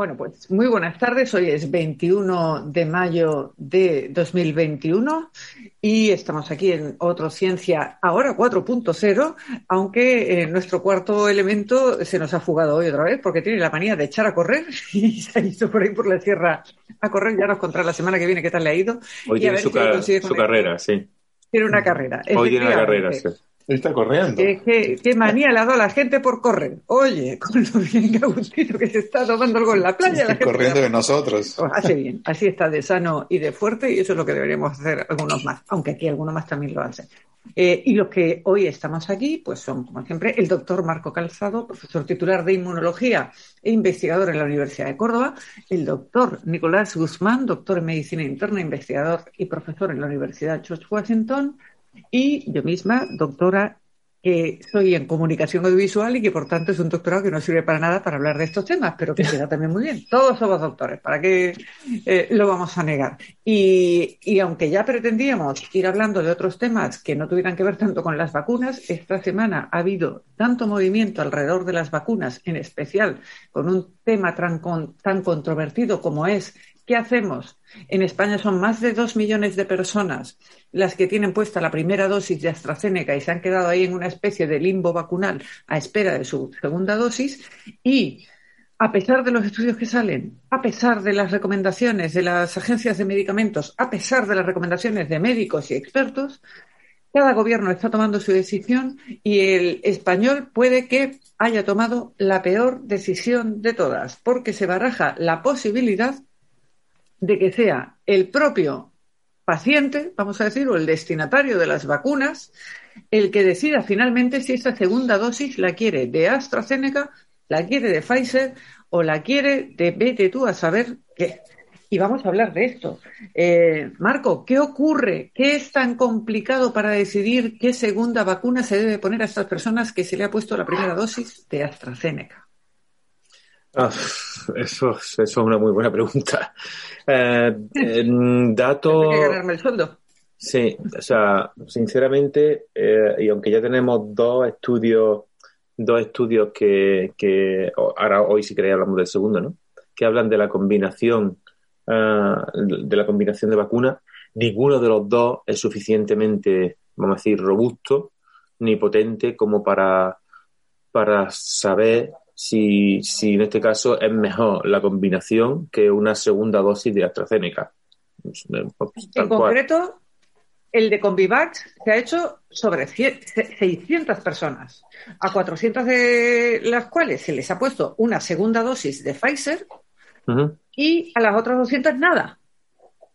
Bueno, pues muy buenas tardes. Hoy es 21 de mayo de 2021 y estamos aquí en Otro Ciencia, ahora 4.0, aunque en nuestro cuarto elemento se nos ha fugado hoy otra vez porque tiene la manía de echar a correr y se ha ido por ahí por la sierra a correr. Ya nos contará la semana que viene qué tal le ha ido. Hoy tiene su, su carrera, sí. Tiene una carrera. Hoy tiene una carrera, sí. Está corriendo. ¿Qué, qué, manía le ha dado a la gente por correr. Oye, con lo bien Agustino que se está tomando algo en la playa. la corriendo de nosotros. Pues hace bien, así está de sano y de fuerte y eso es lo que deberíamos hacer algunos más, aunque aquí algunos más también lo hacen. Eh, y los que hoy estamos aquí, pues son, como siempre, el doctor Marco Calzado, profesor titular de inmunología e investigador en la Universidad de Córdoba, el doctor Nicolás Guzmán, doctor en medicina interna, investigador y profesor en la Universidad George Washington, y yo misma, doctora, que soy en comunicación audiovisual y que por tanto es un doctorado que no sirve para nada para hablar de estos temas, pero que queda también muy bien. Todos somos doctores, ¿para qué eh, lo vamos a negar? Y, y, aunque ya pretendíamos ir hablando de otros temas que no tuvieran que ver tanto con las vacunas, esta semana ha habido tanto movimiento alrededor de las vacunas, en especial con un tema tan, tan controvertido como es ¿Qué hacemos? En España son más de dos millones de personas las que tienen puesta la primera dosis de AstraZeneca y se han quedado ahí en una especie de limbo vacunal a espera de su segunda dosis y a pesar de los estudios que salen, a pesar de las recomendaciones de las agencias de medicamentos, a pesar de las recomendaciones de médicos y expertos, cada gobierno está tomando su decisión y el español puede que haya tomado la peor decisión de todas, porque se baraja la posibilidad de que sea el propio paciente, vamos a decir, o el destinatario de las vacunas, el que decida finalmente si esta segunda dosis la quiere de AstraZeneca, la quiere de Pfizer o la quiere de vete tú a saber qué. Y vamos a hablar de esto. Eh, Marco, ¿qué ocurre? ¿Qué es tan complicado para decidir qué segunda vacuna se debe poner a estas personas que se le ha puesto la primera dosis de AstraZeneca? Ah, eso, eso, es una muy buena pregunta. Eh, dato. que ganarme el sueldo. Sí, o sea, sinceramente, eh, y aunque ya tenemos dos estudios, dos estudios que, que ahora hoy si queréis hablamos del segundo, ¿no? Que hablan de la combinación, uh, de la combinación de vacunas, ninguno de los dos es suficientemente, vamos a decir, robusto ni potente como para, para saber si, si en este caso es mejor la combinación que una segunda dosis de AstraZeneca. Pues, en concreto, el de Convivax se ha hecho sobre 600 personas, a 400 de las cuales se les ha puesto una segunda dosis de Pfizer y a las otras 200 nada.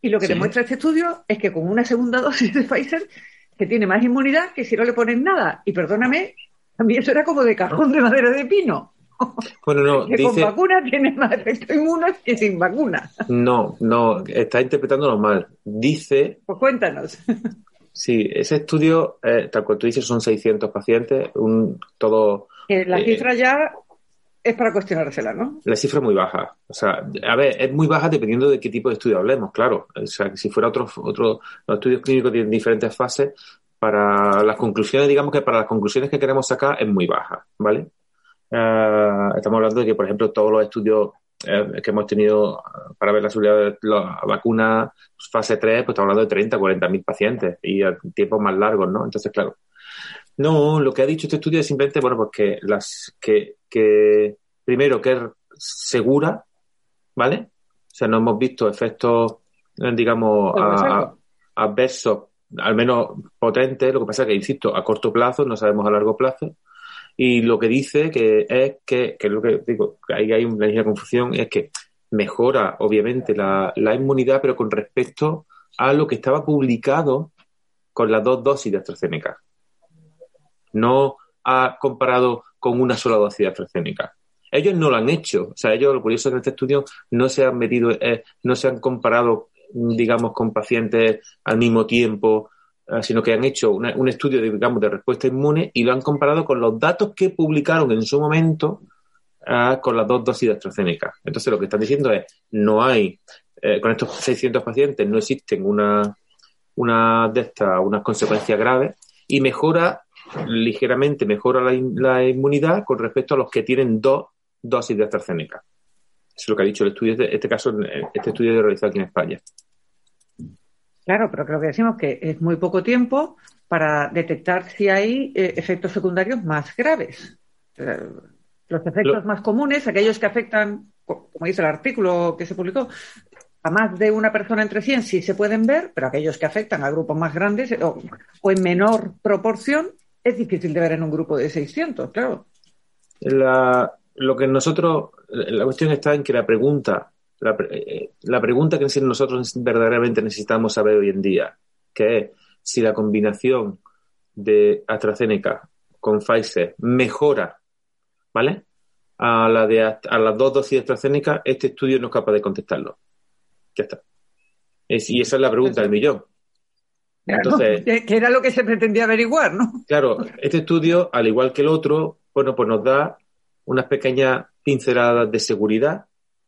Y lo que demuestra este estudio es que con una segunda dosis de Pfizer se tiene más inmunidad que si no le ponen nada. Y perdóname, a mí eso era como de cajón de madera de pino. Bueno, no, que con vacuna tiene más efecto inmuno que sin vacuna. No, no, está interpretándolo mal. Dice. Pues cuéntanos. Sí, ese estudio, eh, tal cual tú dices, son 600 pacientes, un todo. la eh, cifra ya es para cuestionársela, ¿no? La cifra es muy baja. O sea, a ver, es muy baja dependiendo de qué tipo de estudio hablemos, claro. O sea, si fuera otro, otro, los estudios clínicos tienen diferentes fases, para las conclusiones, digamos que para las conclusiones que queremos sacar es muy baja, ¿vale? Eh, estamos hablando de que, por ejemplo, todos los estudios eh, que hemos tenido para ver la seguridad de la vacuna fase 3, pues estamos hablando de 30, 40 mil pacientes y a tiempos más largos, ¿no? Entonces, claro. No, lo que ha dicho este estudio es simplemente, bueno, pues que las, que, que primero que es segura, ¿vale? O sea, no hemos visto efectos, eh, digamos, adversos, al menos potentes. Lo que pasa es que, insisto, a corto plazo, no sabemos a largo plazo. Y lo que dice que es que, que es lo que digo, que ahí hay una confusión, es que mejora obviamente la, la inmunidad, pero con respecto a lo que estaba publicado con las dos dosis de AstraZeneca. no ha comparado con una sola dosis de AstraZeneca. Ellos no lo han hecho. O sea, ellos, lo curioso es que en este estudio no se han medido, eh, no se han comparado, digamos, con pacientes al mismo tiempo, sino que han hecho un estudio, de, digamos, de respuesta inmune y lo han comparado con los datos que publicaron en su momento eh, con las dos dosis de AstraZeneca. Entonces, lo que están diciendo es, no hay, con estos 600 pacientes no existen una, una de estas, unas consecuencias graves y mejora ligeramente mejora la, inmunidad con respecto a los que tienen dos dosis de AstraZeneca. Eso es lo que ha dicho el estudio, este caso, este estudio de realizado aquí en España. Claro, pero creo que decimos que es muy poco tiempo para detectar si hay eh, efectos secundarios más graves. los efectos más comunes, aquellos que afectan, como dice el artículo que se publicó, a más de una persona entre 100 sí se pueden ver, pero aquellos que afectan a grupos más grandes o, o en menor proporción es difícil de ver en un grupo de 600, claro. La, lo que nosotros, la cuestión está en que la pregunta, la, eh, la pregunta que nosotros verdaderamente necesitamos saber hoy en día, que es si la combinación de AstraZeneca con Pfizer mejora, ¿vale? A, la de, a las dos dosis de AstraZeneca, este estudio no es capaz de contestarlo. Ya está. y esa es la pregunta del millón. Entonces, que era lo que se pretendía averiguar, ¿no? Claro, este estudio, al igual que el otro, bueno, pues nos da unas pequeñas pinceladas de seguridad,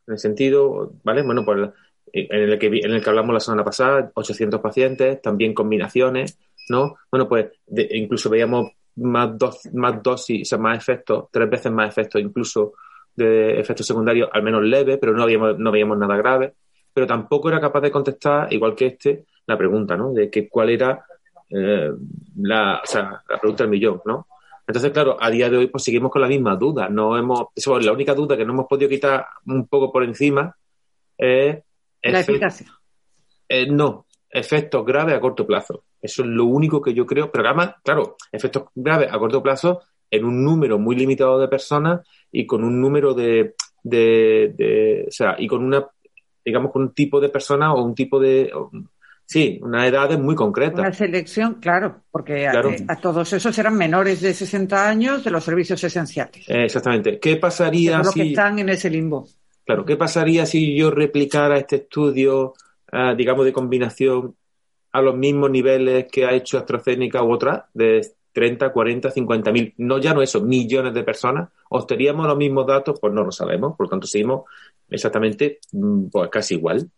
en el sentido, ¿vale? Bueno, pues en el que, en el que hablamos la semana pasada, 800 pacientes, también combinaciones, ¿no? Bueno, pues incluso veíamos más, dos, más dosis, o sea, más efectos, tres veces más efectos incluso de efectos secundarios, al menos leves, pero no, habíamos, no veíamos nada grave. Pero tampoco era capaz de contestar, igual que este, la pregunta, ¿no? De que cuál era eh, la, o sea, la pregunta del millón, ¿no? Entonces, claro, a día de hoy pues seguimos con la misma duda. No hemos, eso, la única duda que no hemos podido quitar un poco por encima es... La eficacia. Eh, no, efectos graves a corto plazo. Eso es lo único que yo creo, pero además, claro, efectos graves a corto plazo en un número muy limitado de personas y con un número de, de, de o sea, y con una, digamos, con un tipo de personas o un tipo de, Sí, una edad muy concreta. Una selección, claro, porque A, todos esos eran menores de 60 años de los servicios esenciales. Eh, exactamente. ¿Qué pasaría si... que están en ese limbo. Claro, ¿qué pasaría si yo replicara este estudio, eh, digamos, de combinación a los mismos niveles que ha hecho AstraZeneca u otra, de 30, 40, 50 mil, no ya no eso, millones de personas, ¿obteníamos los mismos datos? Pues no lo sabemos, por lo tanto seguimos exactamente mm, pues casi igual.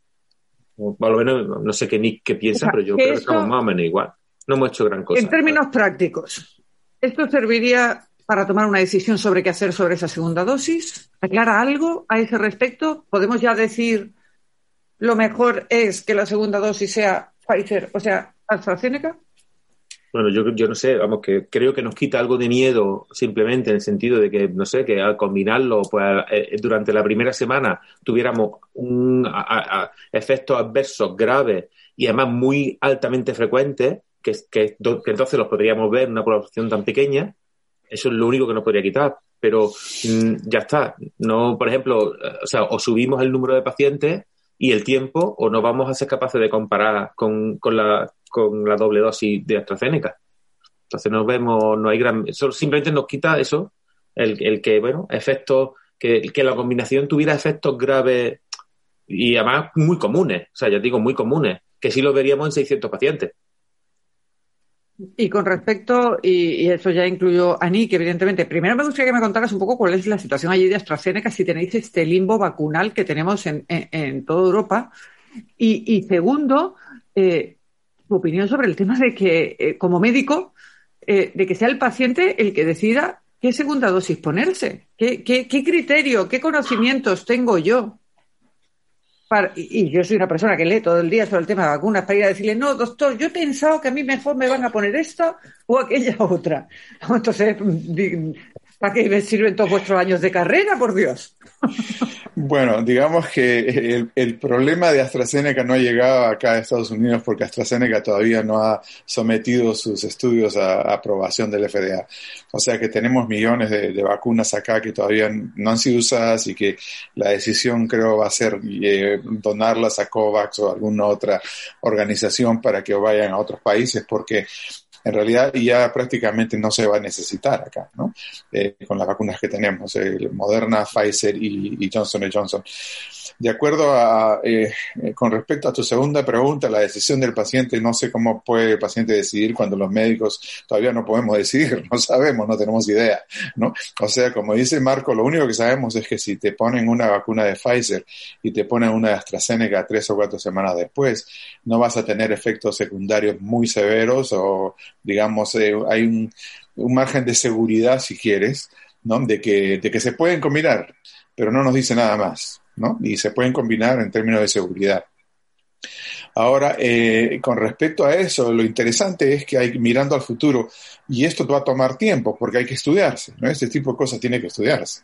Por lo menos, no sé qué Nick qué piensa, pero yo creo que estamos más o menos igual. No hemos hecho gran cosa. En términos prácticos, ¿esto serviría para tomar una decisión sobre qué hacer sobre esa segunda dosis? ¿Aclara algo a ese respecto? ¿Podemos ya decir lo mejor es que la segunda dosis sea Pfizer, o sea, AstraZeneca? Bueno, yo, yo no sé, vamos, que creo que nos quita algo de miedo simplemente en el sentido de que, no sé, que al combinarlo, pues eh, durante la primera semana tuviéramos un a, efectos adversos graves y además muy altamente frecuentes, que, que, entonces los podríamos ver en una población tan pequeña, eso es lo único que nos podría quitar. Pero mm, ya está. No, por ejemplo, o sea, o subimos el número de pacientes y el tiempo, o no vamos a ser capaces de comparar con, con la con la doble dosis de AstraZeneca. Entonces nos vemos, no hay gran, eso simplemente nos quita eso, el, el que, bueno, efectos, que, que la combinación tuviera efectos graves y además muy comunes, o sea, ya digo, muy comunes, que sí lo veríamos en 600 pacientes. Y con respecto, y, eso ya incluyó a Nick, evidentemente, primero me gustaría que me contaras un poco cuál es la situación allí de AstraZeneca, si tenéis este limbo vacunal que tenemos en, en, toda Europa. Y, y segundo, eh, tu opinión sobre el tema de que, eh, como médico, eh, de que sea el paciente el que decida qué segunda dosis ponerse. ¿Qué, qué, criterio, qué conocimientos tengo yo? y, yo soy una persona que lee todo el día sobre el tema de vacunas para ir a decirle, no, doctor, yo he pensado que a mí mejor me van a poner esta o aquella otra. Entonces, ¿para qué me sirven todos vuestros años de carrera, por Dios? Bueno, digamos que el, problema de AstraZeneca no ha llegado acá a Estados Unidos porque AstraZeneca todavía no ha sometido sus estudios a, aprobación del FDA. O sea que tenemos millones de, vacunas acá que todavía no han sido usadas y que la decisión creo va a ser eh, donarlas a COVAX o alguna otra organización para que vayan a otros países porque en realidad ya prácticamente no se va a necesitar acá, ¿no? Eh, con las vacunas que tenemos, Moderna, Pfizer y, Johnson Johnson. De acuerdo a, eh, eh, con respecto a tu segunda pregunta, la decisión del paciente, no sé cómo puede el paciente decidir cuando los médicos todavía no podemos decidir, no sabemos, no tenemos idea, ¿no? O sea, como dice Marco, lo único que sabemos es que si te ponen una vacuna de Pfizer y te ponen una de AstraZeneca tres o cuatro semanas después, no vas a tener efectos secundarios muy severos o, digamos, eh, hay un, margen de seguridad, si quieres, ¿no? De que, de que se pueden combinar, pero no nos dice nada más. Y se pueden combinar en términos de seguridad. Ahora, eh, con respecto a eso, lo interesante es que mirando al futuro, y esto va a tomar tiempo porque hay que estudiarse, ¿no? Este tipo de cosas tiene que estudiarse.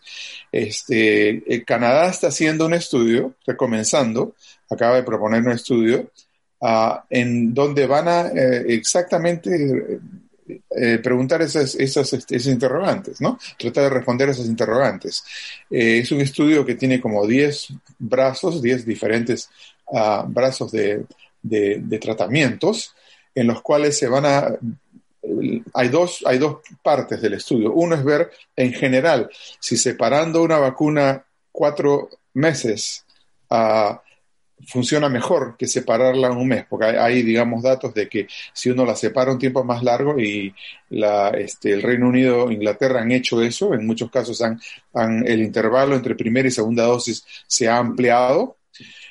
Este, eh, Canadá está haciendo un estudio, está comenzando, acaba de proponer un estudio, uh, en donde van a eh, exactamente eh, preguntar esas, esas, este, esas, interrogantes, ¿no? Tratar de responder esas interrogantes. Eh, es un estudio que tiene como 10 brazos, 10 diferentes uh, brazos de, de, tratamientos, en los cuales se van a... Hay dos, hay dos partes del estudio. Uno es ver en general si separando una vacuna cuatro meses a funciona mejor que separarla en un mes, porque hay, digamos, datos de que si uno la separa un tiempo más largo y la, este, el Reino Unido, Inglaterra han hecho eso, en muchos casos han, el intervalo entre primera y segunda dosis se ha ampliado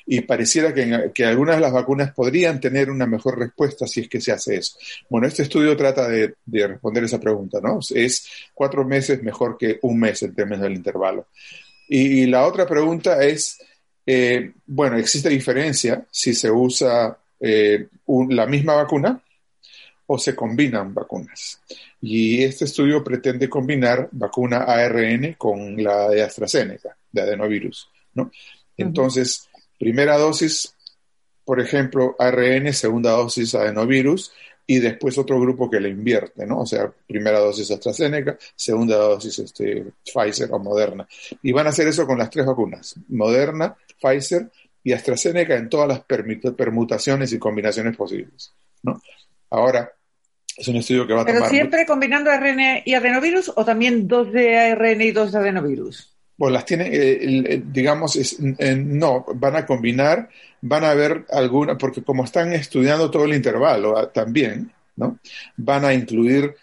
y pareciera que, algunas de las vacunas podrían tener una mejor respuesta si es que se hace eso. Bueno, este estudio trata de, de responder esa pregunta, ¿no? Es cuatro meses mejor que un mes en términos del intervalo. Y la otra pregunta es, eh, bueno, existe diferencia si se usa eh, un, la misma vacuna o se combinan vacunas. Y este estudio pretende combinar vacuna ARN con la de AstraZeneca, de adenovirus. ¿no? Entonces, primera dosis, por ejemplo, ARN, segunda dosis adenovirus, y después otro grupo que le invierte, ¿no? O sea, primera dosis AstraZeneca, segunda dosis este, Pfizer o Moderna. Y van a hacer eso con las tres vacunas, Moderna, Pfizer y AstraZeneca en todas las permutaciones y combinaciones posibles, ¿no? Ahora, es un estudio que va a ¿Pero siempre combinando ARN y adenovirus o también dos de ARN y dos de adenovirus? Pues las tienen, eh, digamos, no, van a combinar, van a ver alguna, porque como están estudiando todo el intervalo ah, también, ¿no? Van a incluir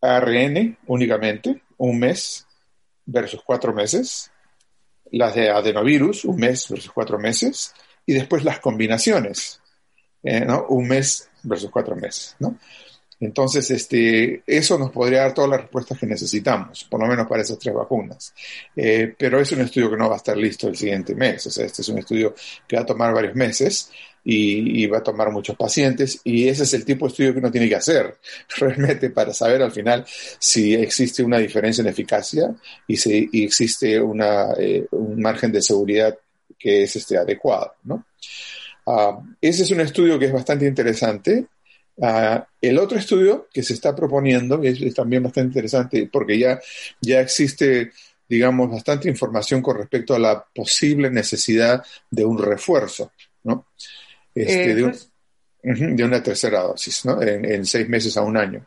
ARN únicamente, un mes versus cuatro meses, las de adenovirus, un mes versus cuatro meses, y después las combinaciones, eh, ¿no? Un mes versus cuatro meses, ¿no? Entonces, este, eso nos podría dar todas las respuestas que necesitamos, por lo menos para esas tres vacunas. Eh, pero es un estudio que no va a estar listo el siguiente mes. O este es un estudio que va a tomar varios meses y, va a tomar muchos pacientes. Y ese es el tipo de estudio que uno tiene que hacer realmente para saber al final si existe una diferencia en eficacia y si existe una, eh, un margen de seguridad que es este, adecuado. ¿no? Uh, ese es un estudio que es bastante interesante Uh, el otro estudio que se está proponiendo, y es, es, también bastante interesante porque ya, ya existe, digamos, bastante información con respecto a la posible necesidad de un refuerzo, ¿no? Este, eh, de, un, uh -huh, de, una tercera dosis, ¿no? En, en, seis meses a un año.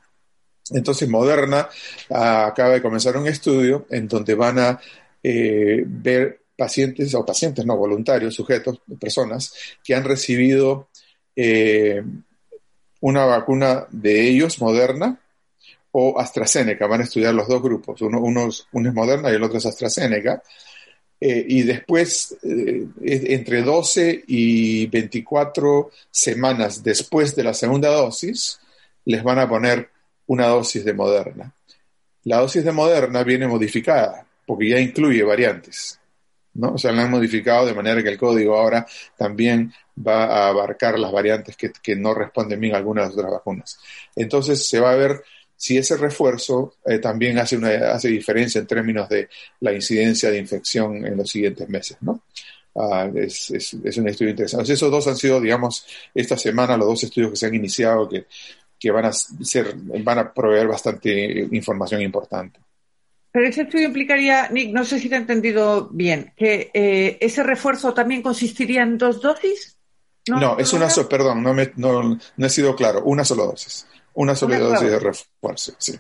Entonces, Moderna uh, acaba de comenzar un estudio en donde van a eh, ver pacientes, o pacientes no voluntarios, sujetos, personas que han recibido eh, una vacuna de ellos, Moderna, o AstraZeneca. Van a estudiar los dos grupos. Uno, es Moderna y el otro es AstraZeneca. Eh, y después, eh, entre 12 y 24 semanas después de la segunda dosis, les van a poner una dosis de Moderna. La dosis de Moderna viene modificada porque ya incluye variantes. ¿No? O sea, la han modificado de manera que el código ahora también va a abarcar las variantes que, que no responden bien a algunas de las otras vacunas. Entonces se va a ver si ese refuerzo eh, también hace, una, hace diferencia en términos de la incidencia de infección en los siguientes meses, ¿no? Es, es, es, un estudio interesante. Esos dos han sido, digamos, esta semana los dos estudios que se han iniciado que, que van, a ser, van a proveer bastante información importante. Pero ese estudio implicaría, Nick, no sé si te he entendido bien, que eh, ese refuerzo también consistiría en dos dosis. No, no es una sola, perdón, no, me, no, no, he sido claro, una sola dosis. Una sola dosis de refuerzo, sí.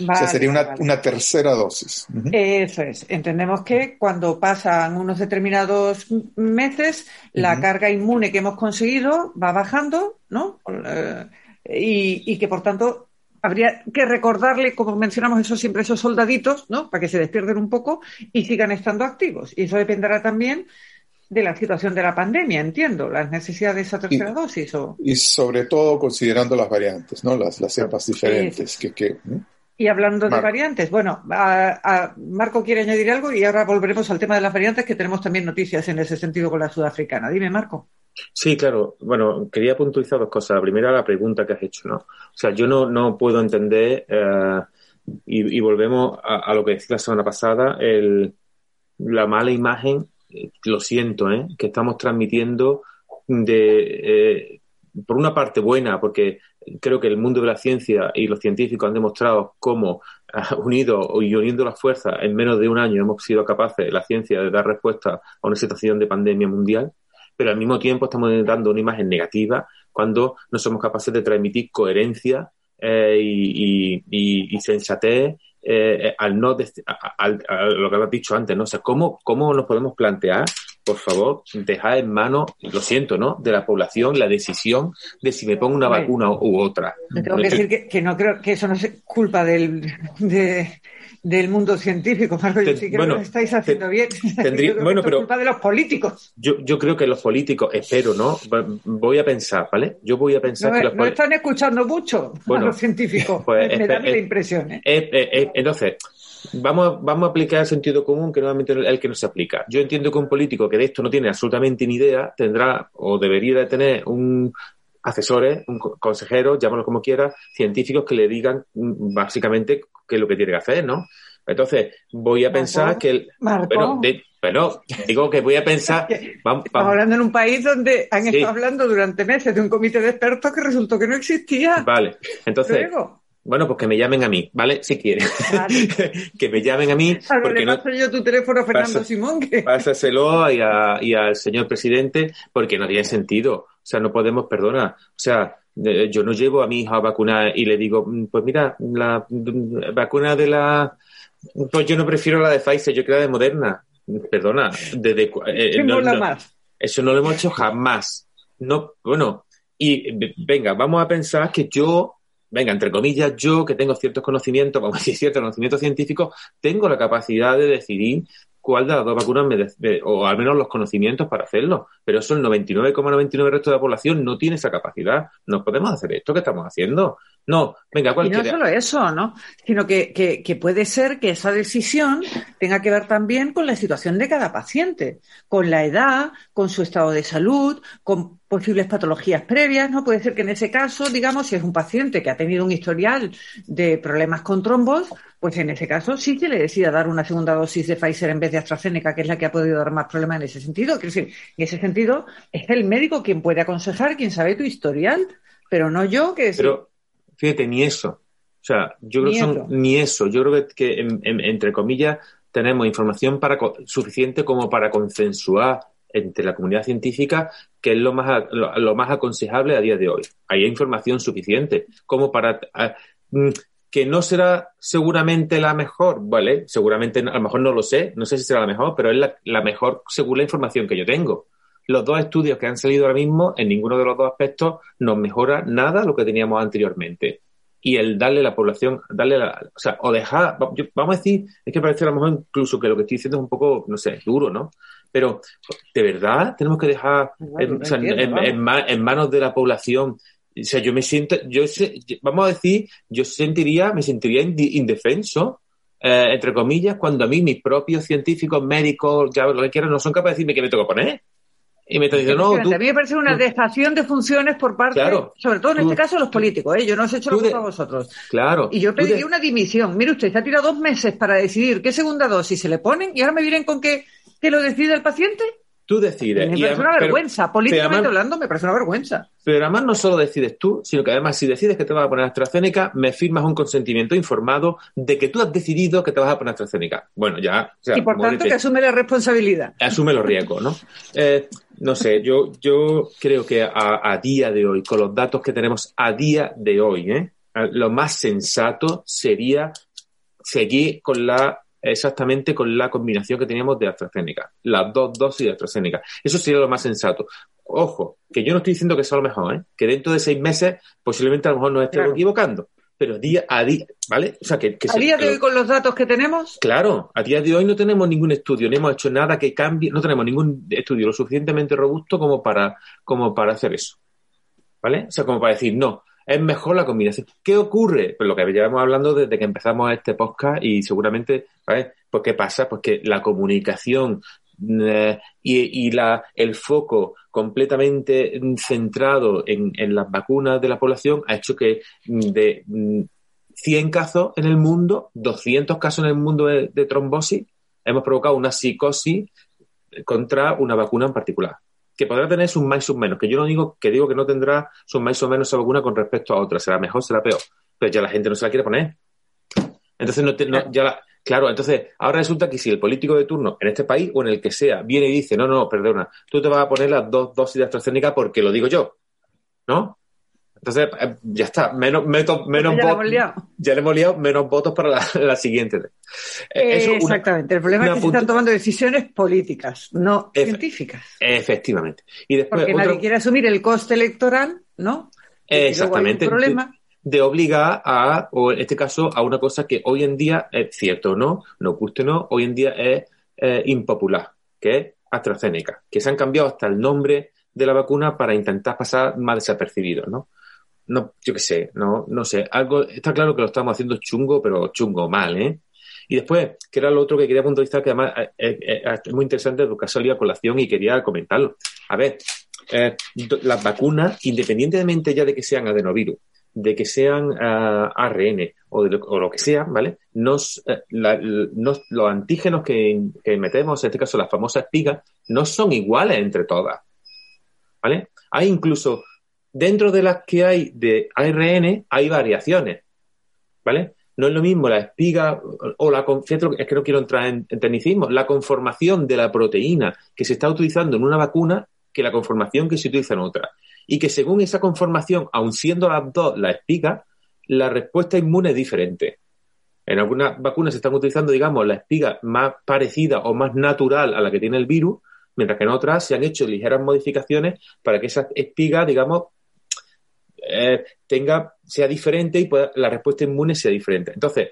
o sea, sería una, tercera dosis. Eso es. Entendemos que cuando pasan unos determinados meses, la carga inmune que hemos conseguido va bajando, ¿no? Eh, y, que por tanto habría que recordarle, como mencionamos eso siempre, esos soldaditos, ¿no? Para que se despierten un poco y sigan estando activos. Y eso dependerá también de la situación de la pandemia, entiendo, las necesidades de esa tercera dosis. O... Y sobre todo considerando las variantes, ¿no? Las, las cepas diferentes. Que, Y hablando de variantes, bueno, a, Marco quiere añadir algo y ahora volveremos al tema de las variantes, que tenemos también noticias en ese sentido con la sudafricana. Dime, Marco. Sí, claro. Bueno, quería puntualizar dos cosas. La primera, la pregunta que has hecho, ¿no? O sea, yo no, no puedo entender, eh, y, volvemos a, lo que decía la semana pasada, el, la mala imagen, eh, lo siento, ¿eh? que estamos transmitiendo de, eh, por una parte buena, porque creo que el mundo de la ciencia y los científicos han demostrado cómo, unidos y uniendo las fuerzas, en menos de un año hemos sido capaces, la ciencia, de dar respuesta a una situación de pandemia mundial pero al mismo tiempo estamos dando una imagen negativa cuando no somos capaces de transmitir coherencia eh, y, sensatez eh, al no al, a lo que habéis dicho antes, ¿no? O sea, ¿cómo, ¿cómo nos podemos plantear, por favor, dejar en manos, lo siento, ¿no? De la población la decisión de si me pongo una vacuna u otra. tengo que decir que, no creo que eso no es culpa del, de, del mundo científico, Marco. Yo sí creo que lo estáis haciendo bien. bueno, pero. Es culpa de los políticos. Yo, yo creo que los políticos, espero, ¿no? Voy a pensar, ¿vale? Yo voy a pensar no, que los No están escuchando mucho a los científicos. Pues, me, da la impresión. ¿eh? entonces. Vamos, vamos a aplicar el sentido común que normalmente el que no se aplica. Yo entiendo que un político que de esto no tiene absolutamente ni idea tendrá o debería de tener un, asesores, un consejeros, llámalo como quiera, científicos que le digan mm, básicamente qué es lo que tiene que hacer, ¿no? Entonces, voy a pensar que el... Pero, pero, digo que voy a pensar... Estamos hablando en un país donde han estado hablando durante meses de un comité de expertos que resultó que no existía. Vale, entonces... Bueno, pues que me llamen a mí, ¿vale? Si quieren. que me llamen a mí. porque le paso yo tu teléfono a Fernando Simón. Que... Pásaselo y, y al señor presidente, porque no tiene sentido. O sea, no podemos, perdona. O sea, yo no llevo a mi hija a vacunar y le digo, mm, pues mira, la vacuna de la. Pues yo no prefiero la de Pfizer, yo quiero la de Moderna. Perdona, desde. Eh, no, más? Eso no lo hemos hecho jamás. No, bueno, y venga, vamos a pensar que yo venga, entre comillas, yo que tengo ciertos conocimientos, vamos a decir, ciertos conocimientos científicos, tengo la capacidad de decidir cuál de las dos vacunas me o al menos los conocimientos para hacerlo. Pero eso el 99,99 resto de la población no tiene esa capacidad. No podemos hacer esto que estamos haciendo. No, venga, cualquiera. Y no solo eso, ¿no? Sino que, que, que, puede ser que esa decisión tenga que ver también con la situación de cada paciente, con la edad, con su estado de salud, con posibles patologías previas, ¿no? Puede ser que en ese caso, digamos, si es un paciente que ha tenido un historial de problemas con trombos, pues en ese caso sí se le decida dar una segunda dosis de Pfizer en vez de AstraZeneca, que es la que ha podido dar más problemas en ese sentido. Quiero decir, en ese sentido es el médico quien puede aconsejar, quien sabe tu historial, pero no yo que... Pero fíjate, ni eso. O sea, yo creo que son ni eso. Yo creo que, entre comillas tenemos información para suficiente como para consensuar entre la comunidad científica que es lo más, lo, más aconsejable a día de hoy. Hay información suficiente como para... Mm, que no será seguramente la mejor, ¿vale? Seguramente, a lo mejor no lo sé, no sé si será la mejor, pero es la, la mejor según la información que yo tengo. Los dos estudios que han salido ahora mismo, en ninguno de los dos aspectos, nos mejora nada lo que teníamos anteriormente. Y el darle a la población, darle la, o sea, o dejar, vamos a decir, es que parece a lo mejor incluso que lo que estoy diciendo es un poco, no sé, duro, ¿no? Pero, ¿de verdad tenemos que dejar en, manos de la población? O sea, yo me siento, yo vamos a decir, yo sentiría, me sentiría indefenso, eh, entre comillas, cuando a mí mis propios científicos, médicos, ya lo que quieran, no son capaces de decirme qué me tengo que poner. Y me está diciendo, no, A mí me parece una dejación de funciones por parte, sobre todo en este caso, los políticos. ¿eh? Yo no os he hecho lo a vosotros. Claro. Y yo pedí una dimisión. Mire usted, se ha tirado dos meses para decidir qué segunda dosis se le ponen y ahora me vienen con que ¿Que lo decide el paciente? Tú decides. Me parece una vergüenza. Políticamente hablando, me parece una vergüenza. Pero además no solo decides tú, sino que además si decides que te vas a poner AstraZeneca, me firmas un consentimiento informado de que tú has decidido que te vas a poner AstraZeneca. Bueno, ya. y por tanto que asume la responsabilidad. Asume los riesgos, ¿no? Eh, no sé, yo, yo creo que a, día de hoy, con los datos que tenemos a día de hoy, ¿eh? lo más sensato sería seguir con la exactamente con la combinación que teníamos de AstraZeneca, las dos dosis de AstraZeneca. Eso sería lo más sensato. Ojo, que yo no estoy diciendo que sea lo mejor, ¿eh? que dentro de seis meses posiblemente a lo mejor nos estemos equivocando, pero día a día, ¿vale? O sea, que, a día de hoy con los datos que tenemos. Claro, a día de hoy no tenemos ningún estudio, no hemos hecho nada que cambie, no tenemos ningún estudio lo suficientemente robusto como para, como para hacer eso. ¿Vale? O sea, como para decir, no, es mejor la combinación. ¿Qué ocurre? Pues lo que llevamos hablando desde que empezamos este podcast y seguramente, ¿vale? Pues ¿qué pasa? Pues que la comunicación eh, y, la, el foco completamente centrado en, las vacunas de la población ha hecho que de 100 mm, casos en el mundo, 200 casos en el mundo de, trombosis, hemos provocado una psicosis contra una vacuna en particular que podrá tener sus más y menos, que yo no digo que digo que no tendrá sus más o menos esa vacuna con respecto a otra, será mejor, será peor, pero ya la gente no se la quiere poner. Entonces, no, ya la, claro, entonces, ahora resulta que si el político de turno en este país o en el que sea viene y dice, no, no, perdona, tú te vas a poner las dos dosis de AstraZeneca porque lo digo yo, ¿no? Entonces, eh, ya está, menos, menos, menos ya, votos, ya le hemos liado menos votos para la, siguiente. Eh, exactamente, el problema es que se están tomando decisiones políticas, no científicas. Efectivamente. Y después, Porque nadie quiere asumir el coste electoral, ¿no? Exactamente. problema. De, obligar a, o en este caso, a una cosa que hoy en día es cierto no, no guste no, hoy en día es impopular, que es AstraZeneca, que se han cambiado hasta el nombre de la vacuna para intentar pasar más desapercibido, ¿no? no, yo qué sé, no, no sé, algo, está claro que lo estamos haciendo chungo, pero chungo mal, ¿eh? Y después, que era lo otro que quería puntualizar, que además eh, eh, eh, es, muy interesante porque ha salido a colación y quería comentarlo. A ver, las vacunas, independientemente ya de que sean adenovirus, de que sean ARN o, de lo, o, que sean, ¿vale? Nos, los antígenos que, metemos, en este caso las famosas espigas, no son iguales entre todas, ¿vale? Hay incluso dentro de las que hay de ARN hay variaciones, ¿vale? No es lo mismo la espiga o la, es que no quiero entrar en, tecnicismo, la conformación de la proteína que se está utilizando en una vacuna que la conformación que se utiliza en otra. Y que según esa conformación, aun siendo las dos la espiga, la respuesta inmune es diferente. En algunas vacunas se están utilizando, digamos, la espiga más parecida o más natural a la que tiene el virus, mientras que en otras se han hecho ligeras modificaciones para que esa espiga, digamos, eh, tenga, sea diferente y la respuesta inmune sea diferente. Entonces,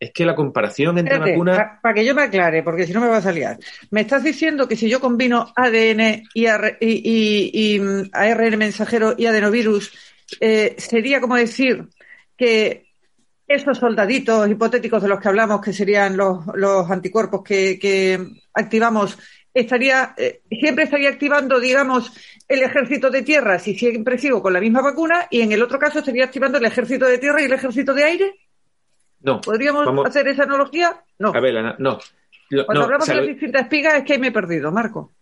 es que la comparación entre vacunas. Para que yo me aclare, porque si no me va a salir. Me estás diciendo que si yo combino ADN y, y, mm, ARN mensajero y adenovirus, eh, sería como decir que esos soldaditos hipotéticos de los que hablamos, que serían los, los anticuerpos que, que activamos, estaría, eh, siempre estaría activando, digamos, el ejército de tierra si siempre sigo con la misma vacuna y en el otro caso estaría activando el ejército de tierra y el ejército de aire. No. ¿Podríamos hacer esa analogía? No. A ver, no. Cuando hablamos de las distintas espigas es que me he perdido, Marco.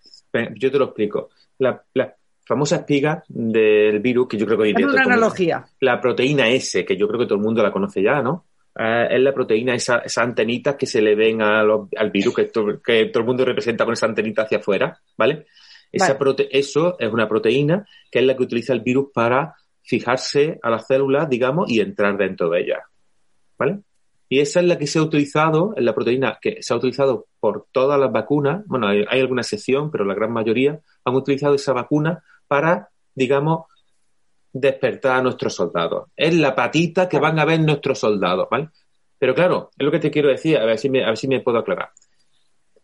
Yo te lo explico. La, famosa espiga del virus, que yo creo que hoy. Es una analogía. la proteína S, que yo creo que todo el mundo la conoce ya, ¿no? Eh, es la proteína, esa, esas antenitas que se le ven al virus, que, que todo el mundo representa con esa antenita hacia afuera, ¿vale? Esa eso es una proteína que es la que utiliza el virus para fijarse a las células, digamos, y entrar dentro de ellas. ¿Vale? Y esa es la que se ha utilizado, es la proteína que se ha utilizado por todas las vacunas. Bueno, hay, alguna excepción, pero la gran mayoría han utilizado esa vacuna para, digamos, despertar a nuestros soldados. Es la patita que van a ver nuestros soldados, ¿vale? Pero claro, es lo que te quiero decir, a ver si me, a ver si me puedo aclarar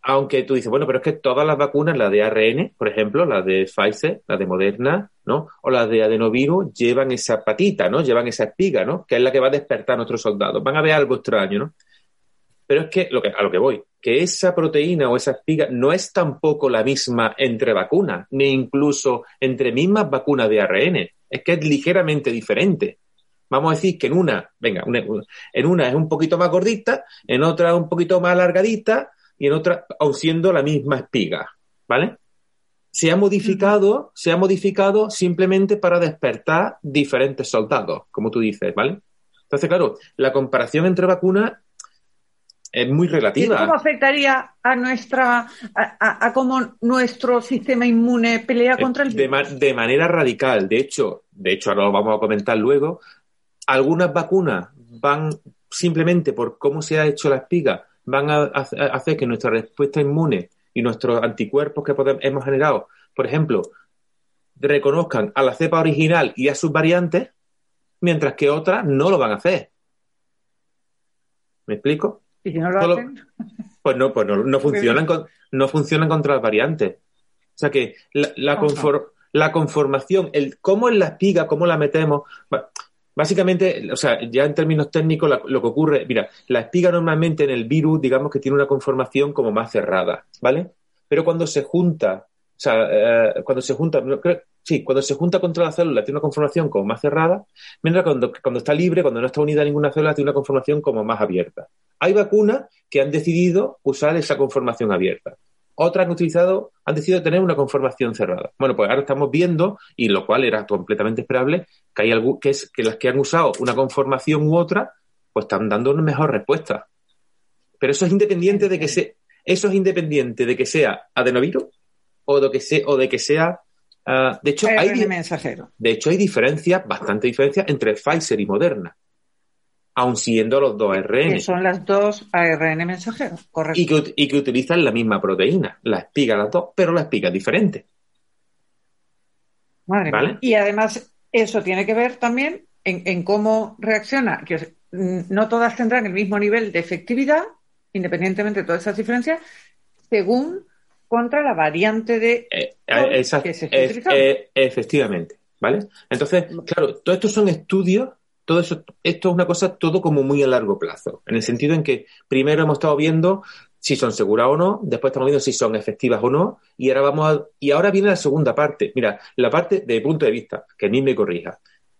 aunque tú dices, bueno, pero es que todas las vacunas, la de ARN, por ejemplo, la de Pfizer, la de Moderna, ¿no? O la de adenovirus, llevan esa patita, ¿no? Llevan esa espiga, ¿no? Que es la que va a despertar a nuestros soldados. Van a ver algo extraño, ¿no? Pero es que, a lo que voy, que esa proteína o esa espiga no es tampoco la misma entre vacunas, ni incluso entre mismas vacunas de ARN. Es que es ligeramente diferente. Vamos a decir que en una, venga, en una es un poquito más gordita, en otra un poquito más alargadita, y en otra, aun siendo la misma espiga, ¿vale? Se ha modificado, se ha modificado simplemente para despertar diferentes soldados, como tú dices, ¿vale? Entonces, claro, la comparación entre vacunas es muy relativa. ¿Y cómo afectaría a nuestra, a, cómo nuestro sistema inmune pelea contra el virus? De, de, manera radical. De hecho, de hecho, ahora lo vamos a comentar luego, algunas vacunas van simplemente por cómo se ha hecho la espiga, van a, hacer que nuestra respuesta inmune y nuestros anticuerpos que hemos generado, por ejemplo, reconozcan a la cepa original y a sus variantes, mientras que otras no lo van a hacer. ¿Me explico? ¿Y si no lo hacen? Pues no, pues no, funcionan, no funcionan contra las variantes. O sea que la, la, conformación, el cómo es la espiga, cómo la metemos, básicamente, o sea, ya en términos técnicos, lo que ocurre, mira, la espiga normalmente en el virus, digamos que tiene una conformación como más cerrada, ¿vale? Pero cuando se junta, o sea, eh, cuando se junta, sí, cuando se junta contra la célula tiene una conformación como más cerrada, mientras cuando, cuando está libre, cuando no está unida a ninguna célula, tiene una conformación como más abierta. Hay vacunas que han decidido usar esa conformación abierta otras han utilizado, han decidido tener una conformación cerrada. Bueno, pues ahora estamos viendo, y lo cual era completamente esperable, que hay algo que es que las que han usado una conformación u otra, pues están dando una mejor respuesta. Pero eso es independiente de que sea, eso es independiente de que sea adenovirus o de que sea, o de que sea ah, de hecho, hay, mensajero. de hecho, hay diferencias, bastante diferencias entre Pfizer y Moderna aun siendo los dos ARN. Que son las dos ARN mensajeros, correcto. Y que, y que utilizan la misma proteína, la espiga las dos, pero la espiga es diferente. Madre ¿Vale? Y además, eso tiene que ver también en, cómo reacciona. Que no todas tendrán el mismo nivel de efectividad, independientemente de todas esas diferencias, según contra la variante de eh, eh, que se eh, efectivamente, ¿vale? Entonces, claro, todos estos son estudios todo eso, esto es una cosa todo como muy a largo plazo, en el sentido en que primero hemos estado viendo si son seguras o no, después estamos viendo si son efectivas o no, y ahora vamos a, y ahora viene la segunda parte. Mira, la parte de punto de vista, que ni me corrija.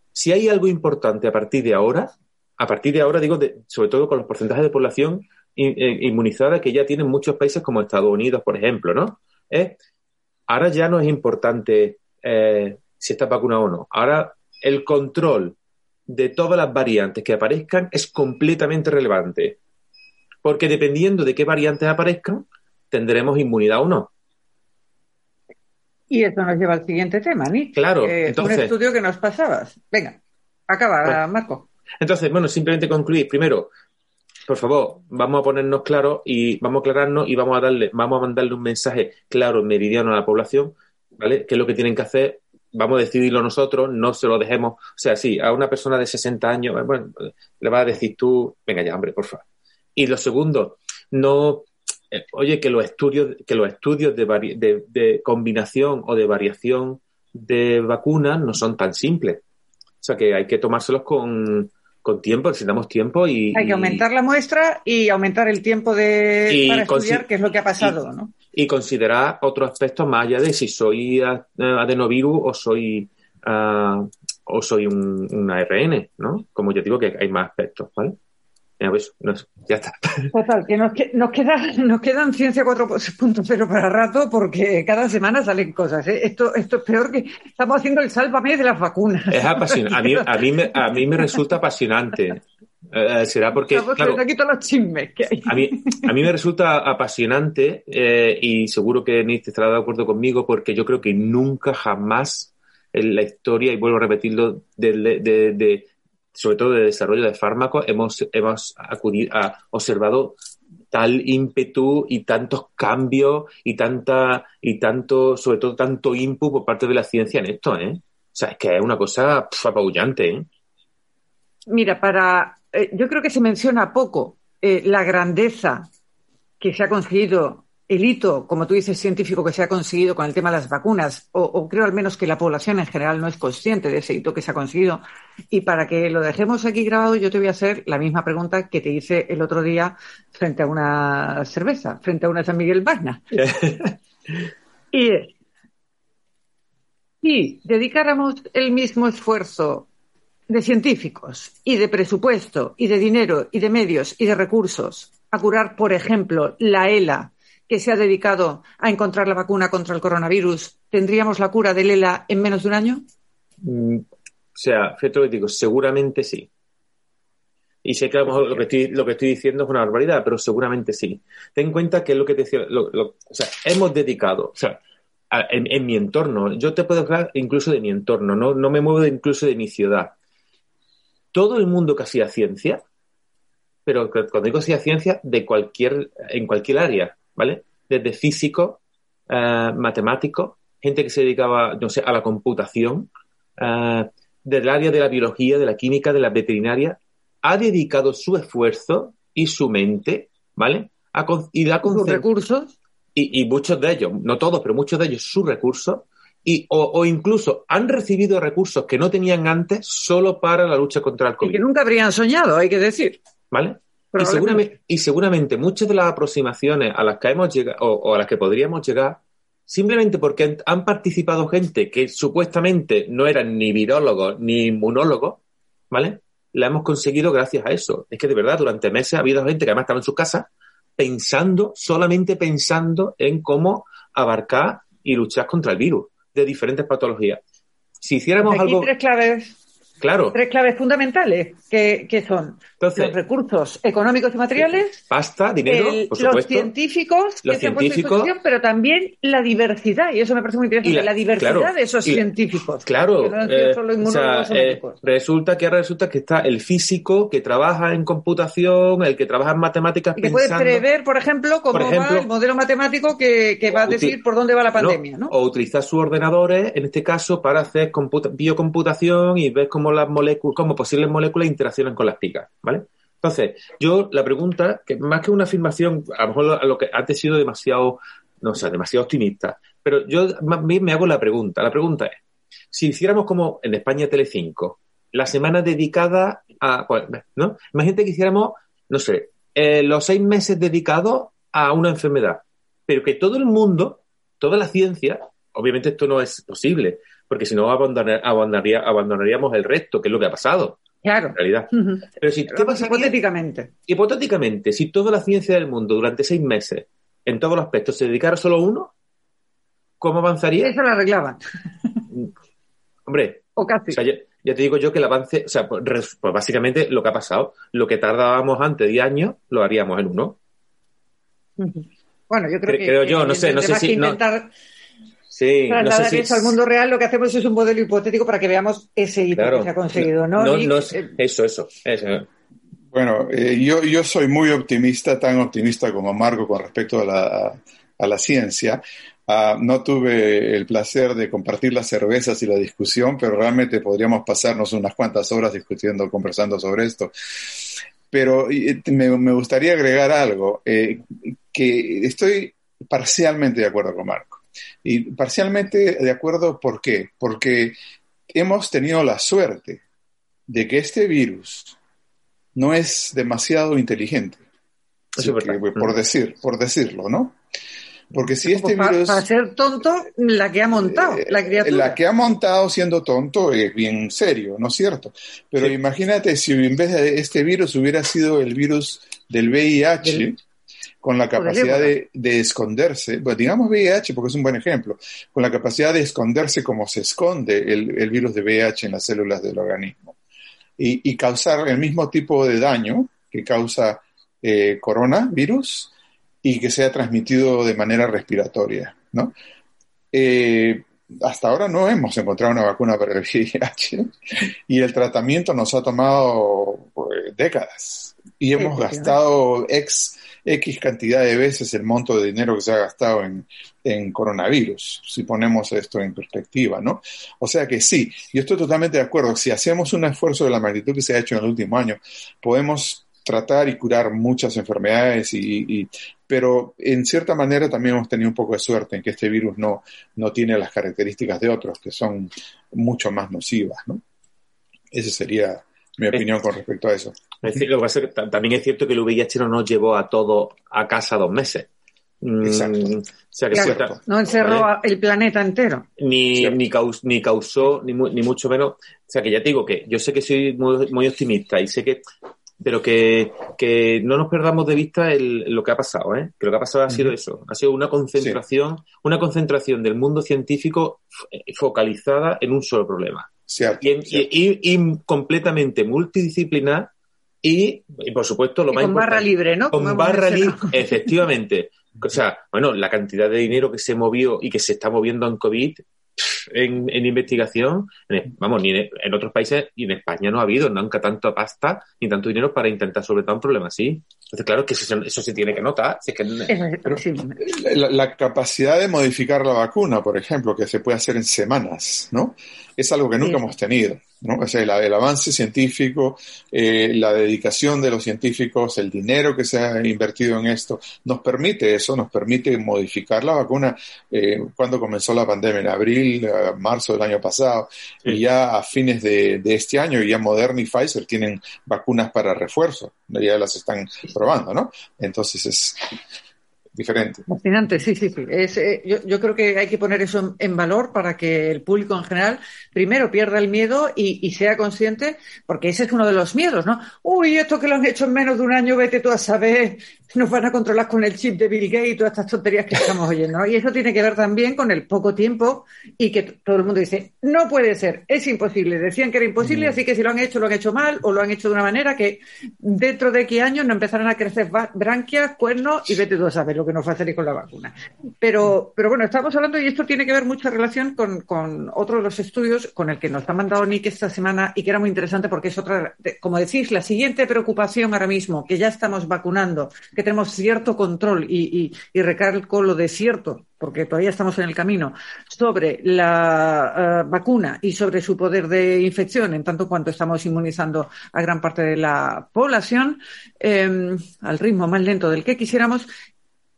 Si hay algo importante a partir de ahora, a partir de ahora digo, sobre todo con los porcentajes de población eh, inmunizada que ya tienen muchos países como Estados Unidos, por ejemplo, ¿no? ahora ya no es importante eh, si está vacunado o no. Ahora el control de todas las variantes que aparezcan es completamente relevante. Porque dependiendo de qué variantes aparezcan, tendremos inmunidad o no. Y eso nos lleva al siguiente tema, ¿ni? Claro. Eh, un estudio que nos pasabas. Venga, acaba, Marco. Entonces, bueno, simplemente concluir. Primero, por favor, vamos a ponernos claros y vamos a aclararnos y vamos a darle, vamos a mandarle un mensaje claro, meridiano a la población, ¿vale? ¿Qué es lo que tienen que hacer vamos a decidirlo nosotros, no se lo dejemos. O sea, sí, a una persona de 60 años, bueno, le vas a decir tú, venga ya, hombre, por favor. Y lo segundo, no, eh, oye, que los estudios, que los estudios de, de, combinación o de variación de vacunas no son tan simples. O sea, que hay que tomárselos con, con tiempo, necesitamos tiempo y... Hay que aumentar la muestra y aumentar el tiempo de, para estudiar qué es lo que ha pasado, ¿no? y considerar otros aspectos más allá de si soy adenovirus o soy uh, o soy un, ARN, ¿no? Como yo digo que hay más aspectos, ¿vale? Ya, pues, ya está. Total, que nos, nos, queda, nos quedan ciencia 4.0 para rato porque cada semana salen cosas. ¿eh? Esto, esto es peor que estamos haciendo el sálvame de las vacunas. Es apasionante. A mí, a, mí me, a mí me resulta apasionante eh, será porque. claro, los chismes que hay. A mí, a mí me resulta apasionante eh, y seguro que Nietzsche estará de acuerdo conmigo porque yo creo que nunca jamás en la historia, y vuelvo a repetirlo, de, sobre todo de desarrollo de fármacos, hemos, hemos acudido, observado tal ímpetu y tantos cambios y tanta y tanto sobre todo tanto input por parte de la ciencia en esto, ¿eh? O sea, es que es una cosa apabullante, ¿eh? Mira, para eh, yo creo que se menciona poco eh, la grandeza que se ha conseguido, el hito, como tú dices, científico que se ha conseguido con el tema de las vacunas, o, creo al menos que la población en general no es consciente de ese hito que se ha conseguido. Y para que lo dejemos aquí grabado, yo te voy a hacer la misma pregunta que te hice el otro día frente a una cerveza, frente a una San Miguel Magna. y es, si dedicáramos el mismo esfuerzo de científicos y de presupuesto y de dinero y de medios y de recursos a curar, por ejemplo, la ELA, que se ha dedicado a encontrar la vacuna contra el coronavirus, ¿tendríamos la cura del ELA en menos de un año? Mm, o sea, digo, seguramente sí. Y sé que a lo mejor lo que, estoy, lo que diciendo es una barbaridad, pero seguramente sí. Ten en cuenta que es lo que te decía, o sea, hemos dedicado, o sea, en, mi entorno, yo te puedo hablar incluso de mi entorno, no, no me muevo incluso de mi ciudad todo el mundo que hacía ciencia, pero cuando digo hacía ciencia, de cualquier, en cualquier área, ¿vale? Desde físico, eh, matemático, gente que se dedicaba, no sé, a la computación, eh, del área de la biología, de la química, de la veterinaria, ha dedicado su esfuerzo y su mente, ¿vale? A, y da sus recursos. Y, y, muchos de ellos, no todos, pero muchos de ellos, sus recursos, y, o, o, incluso han recibido recursos que no tenían antes solo para la lucha contra el COVID. Y que nunca habrían soñado, hay que decir. ¿Vale? Y seguramente, y seguramente muchas de las aproximaciones a las que hemos llegado o, o, a las que podríamos llegar, simplemente porque han participado gente que supuestamente no eran ni virólogos ni inmunólogos, ¿vale? La hemos conseguido gracias a eso. Es que de verdad, durante meses ha habido gente que además estaba en su casa pensando, solamente pensando en cómo abarcar y luchar contra el virus de diferentes patologías. Si hiciéramos Aquí algo. Tres claves Claro. Tres claves fundamentales, que, que son Entonces, los recursos económicos y materiales, pasta, dinero, el- por los científicos Los que pero también la diversidad, y eso me parece muy interesante, la- la, diversidad claro, de esos y científicos. Claro, que no eh, solo o sea, eh, resulta que ahora resulta que está el físico que trabaja en computación, el que trabaja en matemáticas Y que puede prever, por ejemplo, cómo Por ejemplo, va el modelo matemático que, que va a decir por dónde va la pandemia, ¿no? O utilizar sus ordenadores, en este caso, para hacer computa- biocomputación y ver cómo las moléculas, cómo posibles moléculas interaccionan con las picas, ¿vale? Entonces, yo la pregunta, que más que una afirmación, a lo mejor lo, lo que antes he sido demasiado, no sé, demasiado optimista, pero yo más bien me hago la pregunta. La pregunta es, si hiciéramos como en España Telecinco, la semana dedicada a, pues, ¿no? Imagínate que hiciéramos, no sé, eh, los seis meses dedicados a una enfermedad, pero que todo el mundo, toda la ciencia, obviamente esto no es posible, porque si no abandonar- abandonaría- abandonaríamos el resto, que es lo que ha pasado, Claro. en realidad. Pero si, ¿qué Vamos, pasaría? hipotéticamente. hipotéticamente, si toda la ciencia del mundo durante seis meses, en todos los aspectos, se dedicara solo a uno, ¿cómo avanzaría? Eso lo arreglaban. Hombre, O casi. o sea, ya, ya te digo yo que el avance, o sea, pues, pues básicamente lo que ha pasado, lo que tardábamos antes 10 años, lo haríamos en uno. Bueno, yo creo Cre- que. creo yo, no sé, no si- no- Sí, no sé si... eso al mundo real, lo que hacemos es un modelo hipotético para que veamos ese hito Claro. que se ha conseguido, ¿no? No, Y, no es- eh, eso, eso, eso. Bueno, eh, yo, yo soy muy optimista, tan optimista como Marco con respecto a la, a la ciencia. Ah, no tuve el placer de compartir las cervezas y la discusión, pero realmente podríamos pasarnos unas cuantas horas discutiendo, conversando sobre esto. Pero eh, me, me gustaría agregar algo, eh, que estoy parcialmente de acuerdo con Marco. Y parcialmente de acuerdo, ¿por qué? Porque hemos tenido la suerte de que este virus no es demasiado inteligente. Eso es Así que, verdad. por decir, por decirlo, ¿no? Porque si este para, virus, para ser tonto, la que ha montado, eh, la criatura. la que ha montado siendo tonto es bien serio, ¿no es cierto? Pero Sí. imagínate si en vez de este virus hubiera sido el virus del VIH, Del- con la capacidad de, de esconderse, pues digamos VIH porque es un buen ejemplo, con la capacidad de esconderse como se esconde el, el virus de VIH en las células del organismo y, y causar el mismo tipo de daño que causa eh, coronavirus y que sea transmitido de manera respiratoria, ¿no? Eh, hasta ahora no hemos encontrado una vacuna para el VIH y el tratamiento nos ha tomado pues, décadas y hemos gastado ex, X cantidad de veces el monto de dinero que se ha gastado en, en coronavirus, si ponemos esto en perspectiva, ¿no? O sea que sí, yo estoy totalmente de acuerdo. Si hacemos un esfuerzo de la magnitud que se ha hecho en el último año, podemos tratar y curar muchas enfermedades, y, y- pero en cierta manera también hemos tenido un poco de suerte en que este virus no, no tiene las características de otros, que son mucho más nocivas, ¿no? Esa sería mi opinión con respecto a eso. Es decir, lo que pasa es que ta- también es cierto que el VIH no nos llevó a todos a casa dos meses. Mm, Exacto. O sea que Claro, sí, ta- no encerró el planeta entero. ni, ni, caus- ni causó, ni, mu- ni mucho menos. O sea, que ya te digo que yo sé que soy muy, muy optimista y sé que. Pero que, que no nos perdamos de vista el- lo que ha pasado, ¿eh? Que lo que ha pasado ha sido eso. Ha sido una concentración, una concentración del mundo científico focalizada en un solo problema. Cierto, Y, en- cierto. y- y- y completamente multidisciplinar y, y, por supuesto, lo Y más con barra libre, ¿no? Como con barra libre, efectivamente. O sea, bueno, la cantidad de dinero que se movió y que se está moviendo en COVID en, investigación, vamos, ni en, otros países y en España no ha habido nunca tanto pasta ni tanto dinero para intentar solventar un problema así. Entonces, claro que eso, eso se tiene que notar. la, capacidad de modificar la vacuna, por ejemplo, que se puede hacer en semanas, ¿no? Es algo que nunca hemos tenido. ¿no? O sea, el, avance científico, eh, la dedicación de los científicos, el dinero que se ha invertido en esto, nos permite eso, nos permite modificar la vacuna. Eh, cuando comenzó la pandemia, en abril, marzo del año pasado, y ya a fines de, de, este año, ya Moderna y Pfizer tienen vacunas para refuerzo, ya las están probando, ¿no? Entonces es, Fascinante, sí, sí, sí. Eh, yo, yo, creo que hay que poner eso en, valor para que el público en general, primero, pierda el miedo y, y, sea consciente, porque ese es uno de los miedos, ¿no? Uy, esto que lo han hecho en menos de un año, vete tú a saber, nos van a controlar con el chip de Bill Gates y todas estas tonterías que estamos oyendo, ¿no? Y eso tiene que ver también con el poco tiempo y que todo el mundo dice, no puede ser, es imposible. Decían que era imposible, mm. así que si lo han hecho, lo han hecho mal o lo han hecho de una manera que dentro de qué años no empezarán a crecer branquias, cuernos y vete tú a saber que nos va a hacer con la vacuna. Pero, pero bueno, estamos hablando, y esto tiene que ver mucha relación con, con otro de los estudios con el que nos ha mandado Nick esta semana y que era muy interesante porque es otra, como decís, la siguiente preocupación ahora mismo, que ya estamos vacunando, que tenemos cierto control y, y, y recalco lo de cierto, porque todavía estamos en el camino, sobre la eh, vacuna y sobre su poder de infección, en tanto cuanto estamos inmunizando a gran parte de la población, eh, al ritmo más lento del que quisiéramos,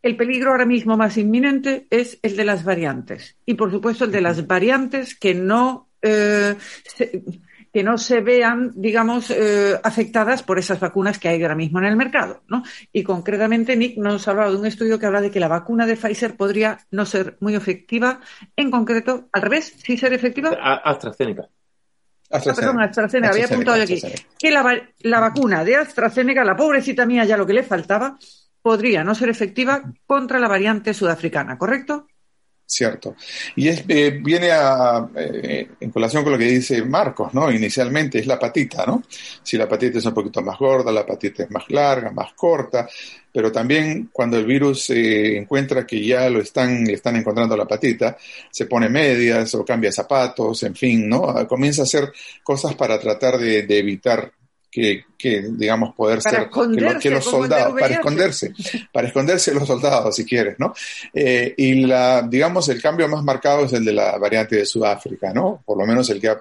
el peligro ahora mismo más inminente es el de las variantes. Y, por supuesto, el de las variantes que no, eh, se, que no se vean, digamos, eh, afectadas por esas vacunas que hay ahora mismo en el mercado. ¿no? Y, concretamente, Nick nos ha hablado de un estudio que habla de que la vacuna de Pfizer podría no ser muy efectiva. En concreto, al revés, sí ser efectiva. AstraZeneca. AstraZeneca. Ah, perdón, AstraZeneca, había apuntado yo aquí. Que la, la vacuna de AstraZeneca, la pobrecita mía, ya lo que le faltaba, podría no ser efectiva contra la variante sudafricana, ¿correcto? Cierto. Y es, eh, viene a, eh, en colación con lo que dice Marcos, ¿no? Inicialmente es la patita, ¿no? Si la patita es un poquito más gorda, la patita es más larga, más corta, pero también cuando el virus se encuentra que ya lo están, están encontrando la patita, se pone medias o cambia zapatos, en fin, ¿no? Comienza a hacer cosas para tratar de evitar que, digamos, poder ser que, los soldados, para esconderse, para esconderse los soldados, si quieres, ¿no? Eh, y la, digamos, el cambio más marcado es el de la variante de Sudáfrica, ¿no? Por lo menos el que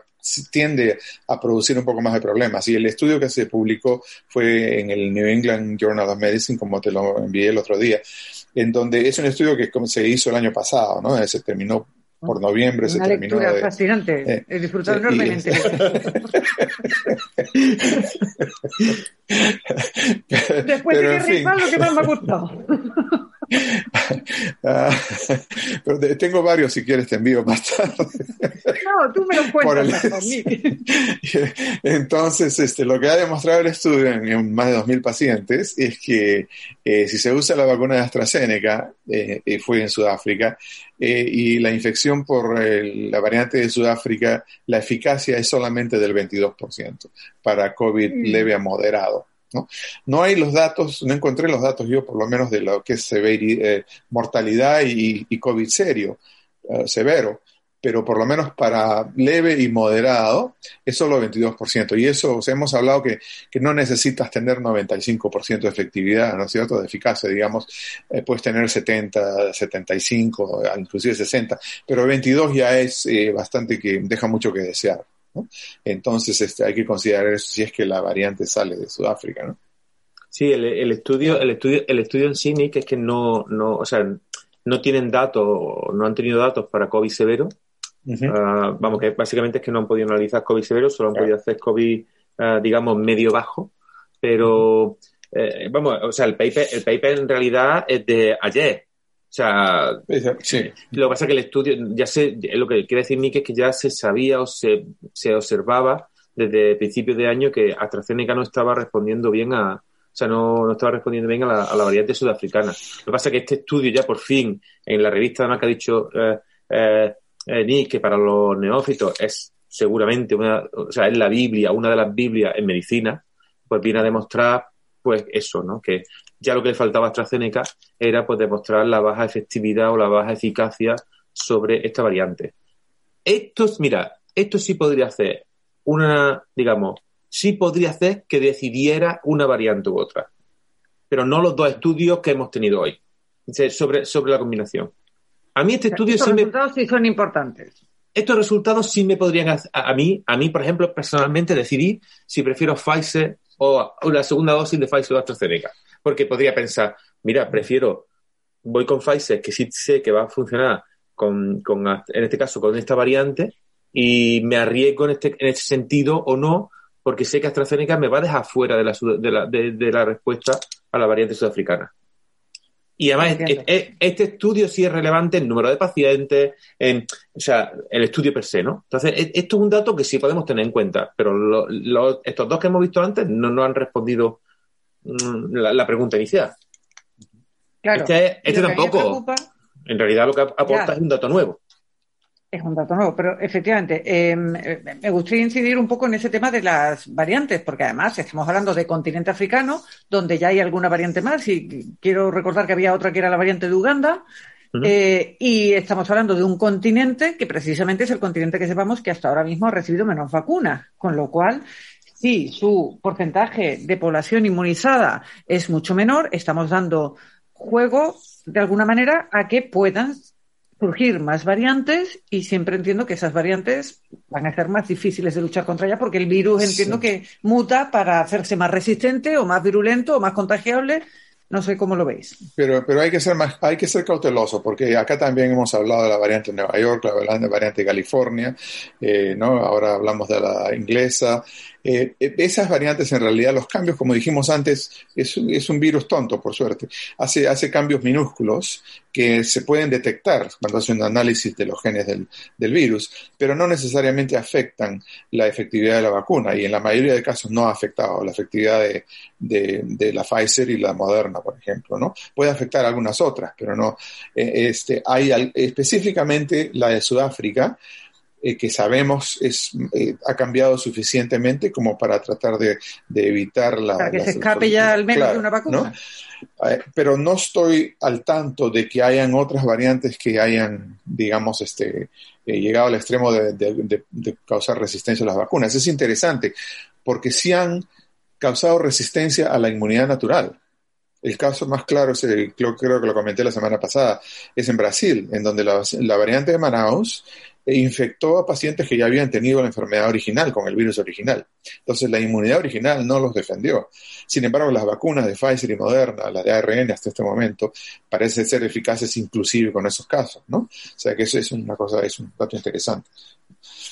tiende a producir un poco más de problemas. Y el estudio que se publicó fue en el New England Journal of Medicine, como te lo envié el otro día, en donde es un estudio que se hizo el año pasado, ¿no? Se terminó por noviembre se terminó lectura fascinante. Eh, He disfrutado enormemente. Después de que en lo que más me ha gustado. Ah, pero tengo varios, si quieres te envío más tarde. No, tú me lo cuentas. Entonces, este, lo que ha demostrado el estudio en, más de 2.000 pacientes es que eh, si se usa la vacuna de AstraZeneca, eh, fue en Sudáfrica, eh, y la infección por la variante de Sudáfrica, la eficacia es solamente del 22% para COVID mm. leve a moderado. ¿no? no hay los datos, no encontré los datos yo por lo menos de lo que es eh, mortalidad y, y, COVID serio, eh, severo pero por lo menos para leve y moderado es solo 22%. Y eso, hemos hablado que, que, no necesitas tener 95% de efectividad, ¿no es cierto?, de eficacia, digamos, eh, puedes tener 70, 75, inclusive 60, pero 22 ya es eh, bastante que deja mucho que desear. Entonces este, hay que considerar eso si es que la variante sale de Sudáfrica, ¿no? Sí, el, el estudio, el estudio, el estudio en sí, que es que no, no, o sea, no tienen datos, no han tenido datos para COVID severo, Ah, vamos, que básicamente es que no han podido analizar COVID severo, solo han podido hacer COVID, uh, digamos, medio bajo. Pero, eh, vamos, o sea, el paper, el paper en realidad es de ayer. O sea, sí. lo que pasa es que el estudio, ya sé, lo que quiere decir Nick es que ya se sabía o se, se observaba desde principios de año que AstraZeneca no estaba respondiendo bien a, o sea, no, no estaba respondiendo bien a la, a la, variante sudafricana. Lo que pasa es que este estudio ya por fin, en la revista además que ha dicho eh, eh, eh, que para los neófitos es seguramente una, o sea, es la Biblia, una de las Biblias en medicina, pues viene a demostrar, pues eso, ¿no? Que ya lo que le faltaba a AstraZeneca era, pues, demostrar la baja efectividad o la baja eficacia sobre esta variante. esto, mira, esto sí podría hacer una, digamos, sí podría hacer que decidiera una variante u otra, pero no los dos estudios que hemos tenido hoy sobre, sobre la combinación. A mí este estudio Estos resultados sí son importantes. Estos resultados sí me podrían a, a, mí, a mí, por ejemplo, personalmente decidir si prefiero Pfizer o, o la segunda dosis de Pfizer o AstraZeneca. Porque podría pensar, mira, prefiero, voy con Pfizer, que sí sé que va a funcionar con, con en este caso, con esta variante, y me arriesgo en este, en este sentido o no, porque sé que AstraZeneca me va a dejar fuera de la, de la, de, de la respuesta a la variante sudafricana. Y además, este estudio sí es relevante en número de pacientes, en, o sea, el estudio per se, ¿no? Entonces, esto es un dato que sí podemos tener en cuenta, pero lo, lo, estos dos que hemos visto antes no nos han respondido mm, la, la, pregunta inicial. Claro. Este, este tampoco. En realidad, lo que aporta ya. es un dato nuevo. Es un dato nuevo, pero efectivamente, eh, me gustaría incidir un poco en ese tema de las variantes, porque además estamos hablando de continente africano, donde ya hay alguna variante más, y quiero recordar que había otra que era la variante de Uganda, uh -huh. eh, y estamos hablando de un continente que precisamente es el continente que sepamos que hasta ahora mismo ha recibido menos vacunas, con lo cual si su porcentaje de población inmunizada es mucho menor, estamos dando juego de alguna manera a que puedan surgir más variantes y siempre entiendo que esas variantes van a ser más difíciles de luchar contra ellas porque el virus entiendo que muta para hacerse más resistente o más virulento o más contagiable. No sé cómo lo veis. Pero, pero hay que ser más, hay que ser cauteloso, porque acá también hemos hablado de la variante de Nueva York, la variante de California, eh, ¿no? Ahora hablamos de la inglesa. Eh, esas variantes, en realidad, los cambios, como dijimos antes, es, es, un virus tonto, por suerte. Hace, hace cambios minúsculos que se pueden detectar cuando hace un análisis de los genes del, del, virus, pero no necesariamente afectan la efectividad de la vacuna y en la mayoría de casos no ha afectado la efectividad de, de, la Pfizer y la Moderna, por ejemplo, ¿no? Puede afectar algunas otras, pero no. Eh, este, hay específicamente la de Sudáfrica, eh, que sabemos es, eh, ha cambiado suficientemente como para tratar de, de evitar la... Para que la, se escape ya al menos claro, de una vacuna. ¿no? Eh, pero no estoy al tanto de que hayan otras variantes que hayan, digamos, este, llegado al extremo de, de, de, causar resistencia a las vacunas. Es interesante porque sí han causado resistencia a la inmunidad natural. El caso más claro, es el, creo, creo, que lo comenté la semana pasada, es en Brasil, en donde la, la variante de Manaus e infectó a pacientes que ya habían tenido la enfermedad original con el virus original. Entonces la inmunidad original no los defendió. Sin embargo, las vacunas de Pfizer y Moderna, las de ARN hasta este momento, parecen ser eficaces inclusive con esos casos, ¿no? O sea que eso es una cosa, es un dato interesante.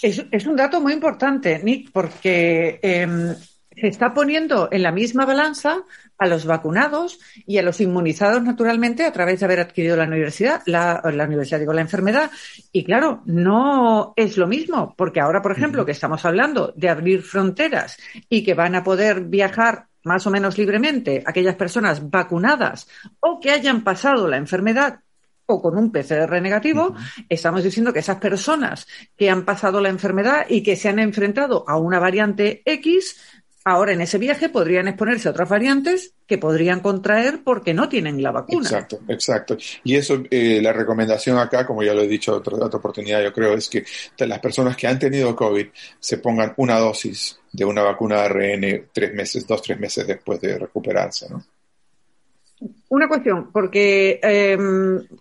Es, un dato muy importante, Nick, porque eh, se está poniendo en la misma balanza a los vacunados y a los inmunizados naturalmente a través de haber adquirido la universidad, la, la universidad, digo, la enfermedad. Y claro, no es lo mismo, porque ahora, por ejemplo, que estamos hablando de abrir fronteras y que van a poder viajar más o menos libremente aquellas personas vacunadas o que hayan pasado la enfermedad o con un PCR negativo, uh -huh. estamos diciendo que esas personas que han pasado la enfermedad y que se han enfrentado a una variante X ahora en ese viaje podrían exponerse a otras variantes que podrían contraer porque no tienen la vacuna. Exacto, exacto. Y eso, eh, la recomendación acá, como ya lo he dicho otra, otra oportunidad, yo creo, es que las personas que han tenido COVID se pongan una dosis de una vacuna de ARN tres meses, dos, tres meses después de recuperarse, ¿no? Una cuestión, porque eh,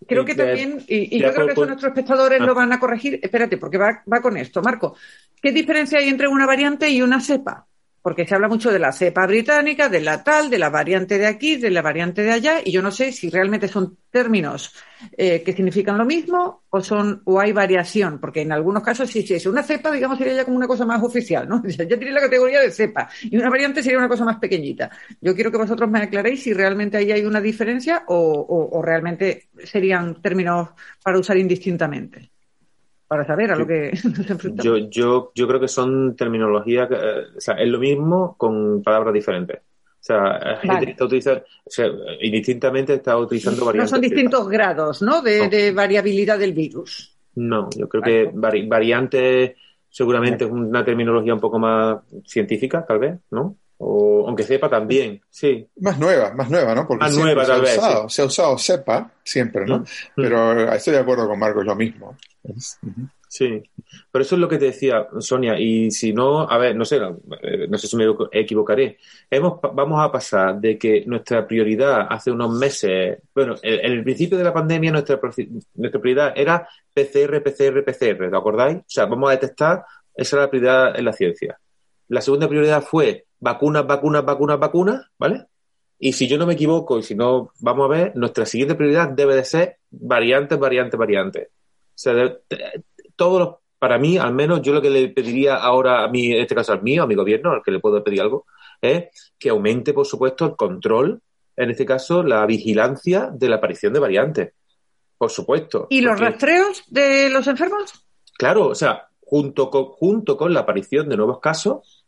creo que también, y, y yo creo que eso nuestros espectadores ah. lo van a corregir. Espérate, porque va, va con esto. Marco, ¿qué diferencia hay entre una variante y una cepa? Porque se habla mucho de la cepa británica, de la tal, de la variante de aquí, de la variante de allá, y yo no sé si realmente son términos eh, que significan lo mismo o son o hay variación, porque en algunos casos si, es una cepa, digamos, sería ya como una cosa más oficial, ¿no? Ya tiene la categoría de cepa, y una variante sería una cosa más pequeñita. Yo quiero que vosotros me aclaréis si realmente ahí hay una diferencia o, o, o realmente serían términos para usar indistintamente para saber a lo que nos enfrentamos. Yo, yo, yo creo que son terminologías, eh, o sea, es lo mismo con palabras diferentes. O sea, vale. está utilizando, o sea, indistintamente está utilizando variantes. No son distintos grados, ¿no? De, no. de, variabilidad del virus. No, yo creo vale. que vari variante seguramente vale. es una terminología un poco más científica, tal vez, ¿no? O, aunque sepa también, sí. Más nueva, más nueva, ¿no? Porque más nueva, se, tal ha vez, usado, sí. se ha usado sepa siempre, ¿no? Mm. Pero estoy de acuerdo con Marco, es lo mismo. Sí, pero eso es lo que te decía Sonia. Y si no, a ver, no sé, no, eh, sé si me equivocaré. Hemos, vamos a pasar de que nuestra prioridad hace unos meses, bueno, en, el principio de la pandemia nuestra, nuestra prioridad era PCR, PCR, PCR, ¿te acordáis? O sea, vamos a detectar, esa era la prioridad en la ciencia. La segunda prioridad fue vacunas, vacunas, vacunas, vacunas, ¿vale? Y si yo no me equivoco, y si no, vamos a ver, nuestra siguiente prioridad debe de ser variantes, variantes, variantes. O sea, todos los, para mí, al menos, yo lo que le pediría ahora a mí, en este caso al mío, a mi gobierno, al que le puedo pedir algo, es que aumente, por supuesto, el control, en este caso, la vigilancia de la aparición de variantes. Por supuesto. ¿Y los rastreos de los enfermos? Claro, o sea, junto con, junto con la aparición de nuevos casos,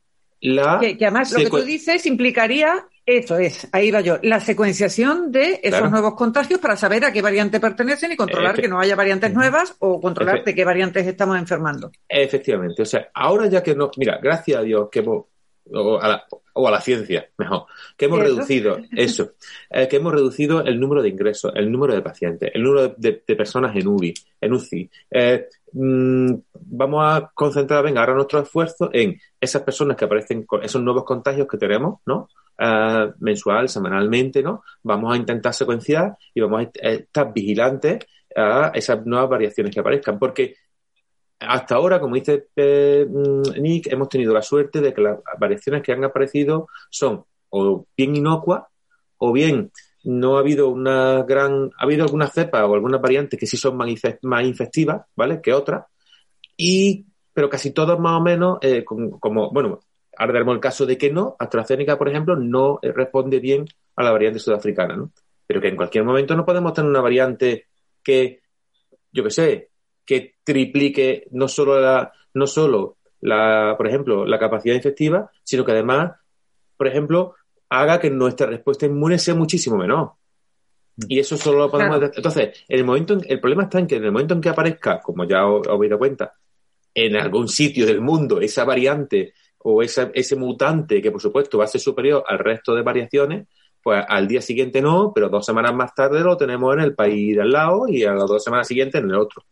la. Que, además lo que tú dices implicaría eso es, ahí va yo. La secuenciación de esos nuevos contagios para saber a qué variante pertenecen y controlar que no haya variantes nuevas o controlar de qué variantes estamos enfermando. Efectivamente. O sea, ahora ya que no. Mira, gracias a Dios que hemos. O a la, o a la ciencia, mejor. Que hemos reducido eso. Eh, que hemos reducido el número de ingresos, el número de pacientes, el número de, personas en UBI, en UCI. Eh, mm, vamos a concentrar, venga, ahora nuestro esfuerzo en esas personas que aparecen con esos nuevos contagios que tenemos, ¿no? Eh, mensual, semanalmente, ¿no? Vamos a intentar secuenciar y vamos a estar vigilantes a esas nuevas variaciones que aparezcan, porque hasta ahora, como dice eh, mm, Nick, hemos tenido la suerte de que las variaciones que han aparecido son o bien inocuas o bien no ha habido una gran, ha habido alguna cepa o algunas variantes que sí son más, infectivas, ¿vale? Que otras. Y, pero casi todas más o menos, eh, como, bueno, Ahora tenemos el caso de que no, AstraZeneca, por ejemplo, no eh, responde bien a la variante sudafricana, ¿no? Pero que en cualquier momento no podemos tener una variante que, yo qué sé, que triplique no solo la, no solo la, por ejemplo, la capacidad infectiva, sino que además, por ejemplo, haga que nuestra respuesta inmune sea muchísimo menor. Y eso solo lo podemos Entonces, el momento el problema está en que en el momento en que aparezca, como ya os, os habéis dado cuenta, en algún sitio del mundo esa variante o ese mutante que por supuesto va a ser superior al resto de variaciones, pues al día siguiente no, pero dos semanas más tarde lo tenemos en el país de al lado y a las dos semanas siguientes en el otro.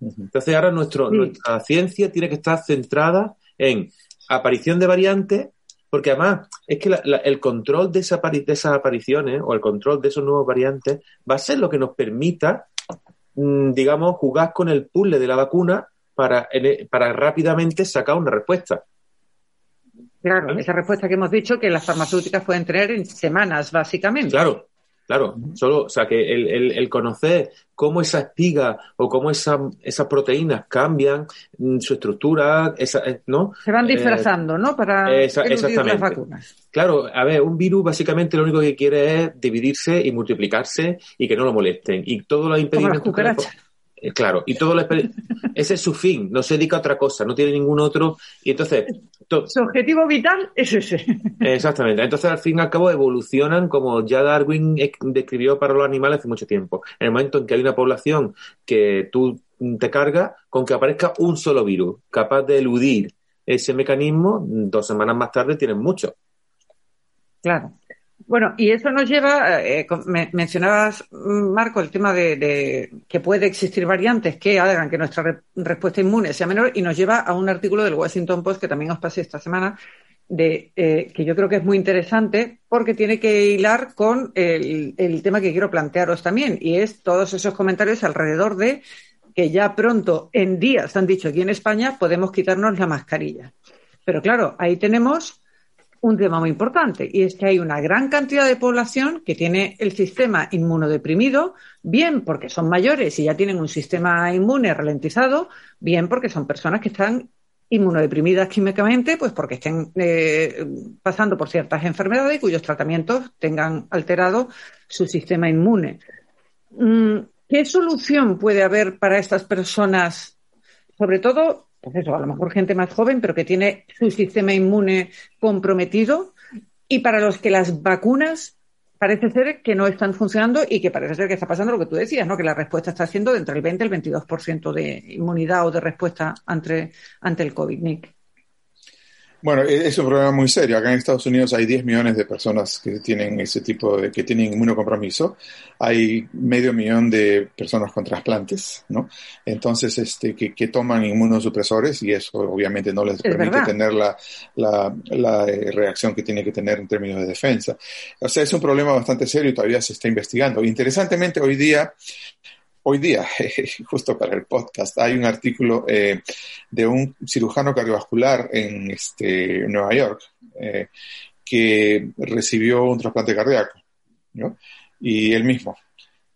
Entonces ahora nuestro, nuestra ciencia tiene que estar centrada en aparición de variantes, porque además es que el control de, esa, de esas apariciones o el control de esos nuevos variantes va a ser lo que nos permita, mm, digamos, jugar con el puzzle de la vacuna para, para rápidamente sacar una respuesta. Claro, esa respuesta que hemos dicho que las farmacéuticas pueden tener en semanas, básicamente. Claro, claro. Solo, o sea, que el, el, conocer cómo esa espiga o cómo esa, esas proteínas cambian mm, su estructura, esa, eh, ¿no? Se van disfrazando, ¿no? Para esa, las vacunas. Claro, a ver, un virus básicamente lo único que quiere es dividirse y multiplicarse y que no lo molesten. Y todo lo impedimentos. Eh, claro, y todo ese es su fin, no se dedica a otra cosa, no tiene ningún otro. Y entonces. Su objetivo vital es ese. Exactamente. Entonces, al fin y al cabo, evolucionan como ya Darwin describió para los animales hace mucho tiempo. En el momento en que hay una población que tú te cargas, con que aparezca un solo virus capaz de eludir ese mecanismo, dos semanas más tarde tienen mucho. Claro. Bueno, y eso nos lleva, eh, mencionabas, mm, Marco, el tema de, que puede existir variantes que hagan que nuestra respuesta inmune sea menor y nos lleva a un artículo del Washington Post que también os pasé esta semana, de, eh, que yo creo que es muy interesante porque tiene que hilar con el, el tema que quiero plantearos también y es todos esos comentarios alrededor de que ya pronto, en días, han dicho aquí en España, podemos quitarnos la mascarilla. Pero claro, ahí tenemos un tema muy importante y es que hay una gran cantidad de población que tiene el sistema inmunodeprimido, bien porque son mayores y ya tienen un sistema inmune ralentizado, bien porque son personas que están inmunodeprimidas químicamente, pues porque estén eh, pasando por ciertas enfermedades y cuyos tratamientos tengan alterado su sistema inmune. Mm, ¿Qué solución puede haber para estas personas, sobre todo pues eso, a lo mejor gente más joven, pero que tiene su sistema inmune comprometido y para los que las vacunas parece ser que no están funcionando y que parece ser que está pasando lo que tú decías, ¿no? Que la respuesta está siendo de entre el 20 y el 22% de inmunidad o de respuesta ante, ante el COVID, Nick. Bueno, e-, es un problema muy serio. Acá en Estados Unidos hay 10 millones de personas que tienen ese tipo de, que tienen inmunocompromiso. Hay medio millón de personas con trasplantes, ¿no? Entonces, este, que, que toman inmunosupresores y eso obviamente no les permite tener la, la, la, eh, reacción que tiene que tener en términos de defensa. O sea, es un problema bastante serio y todavía se está investigando. Interesantemente, hoy día Hoy día, justo para el podcast, hay un artículo eh, de un cirujano cardiovascular en este, Nueva York eh, que recibió un trasplante cardíaco, ¿no? Y él mismo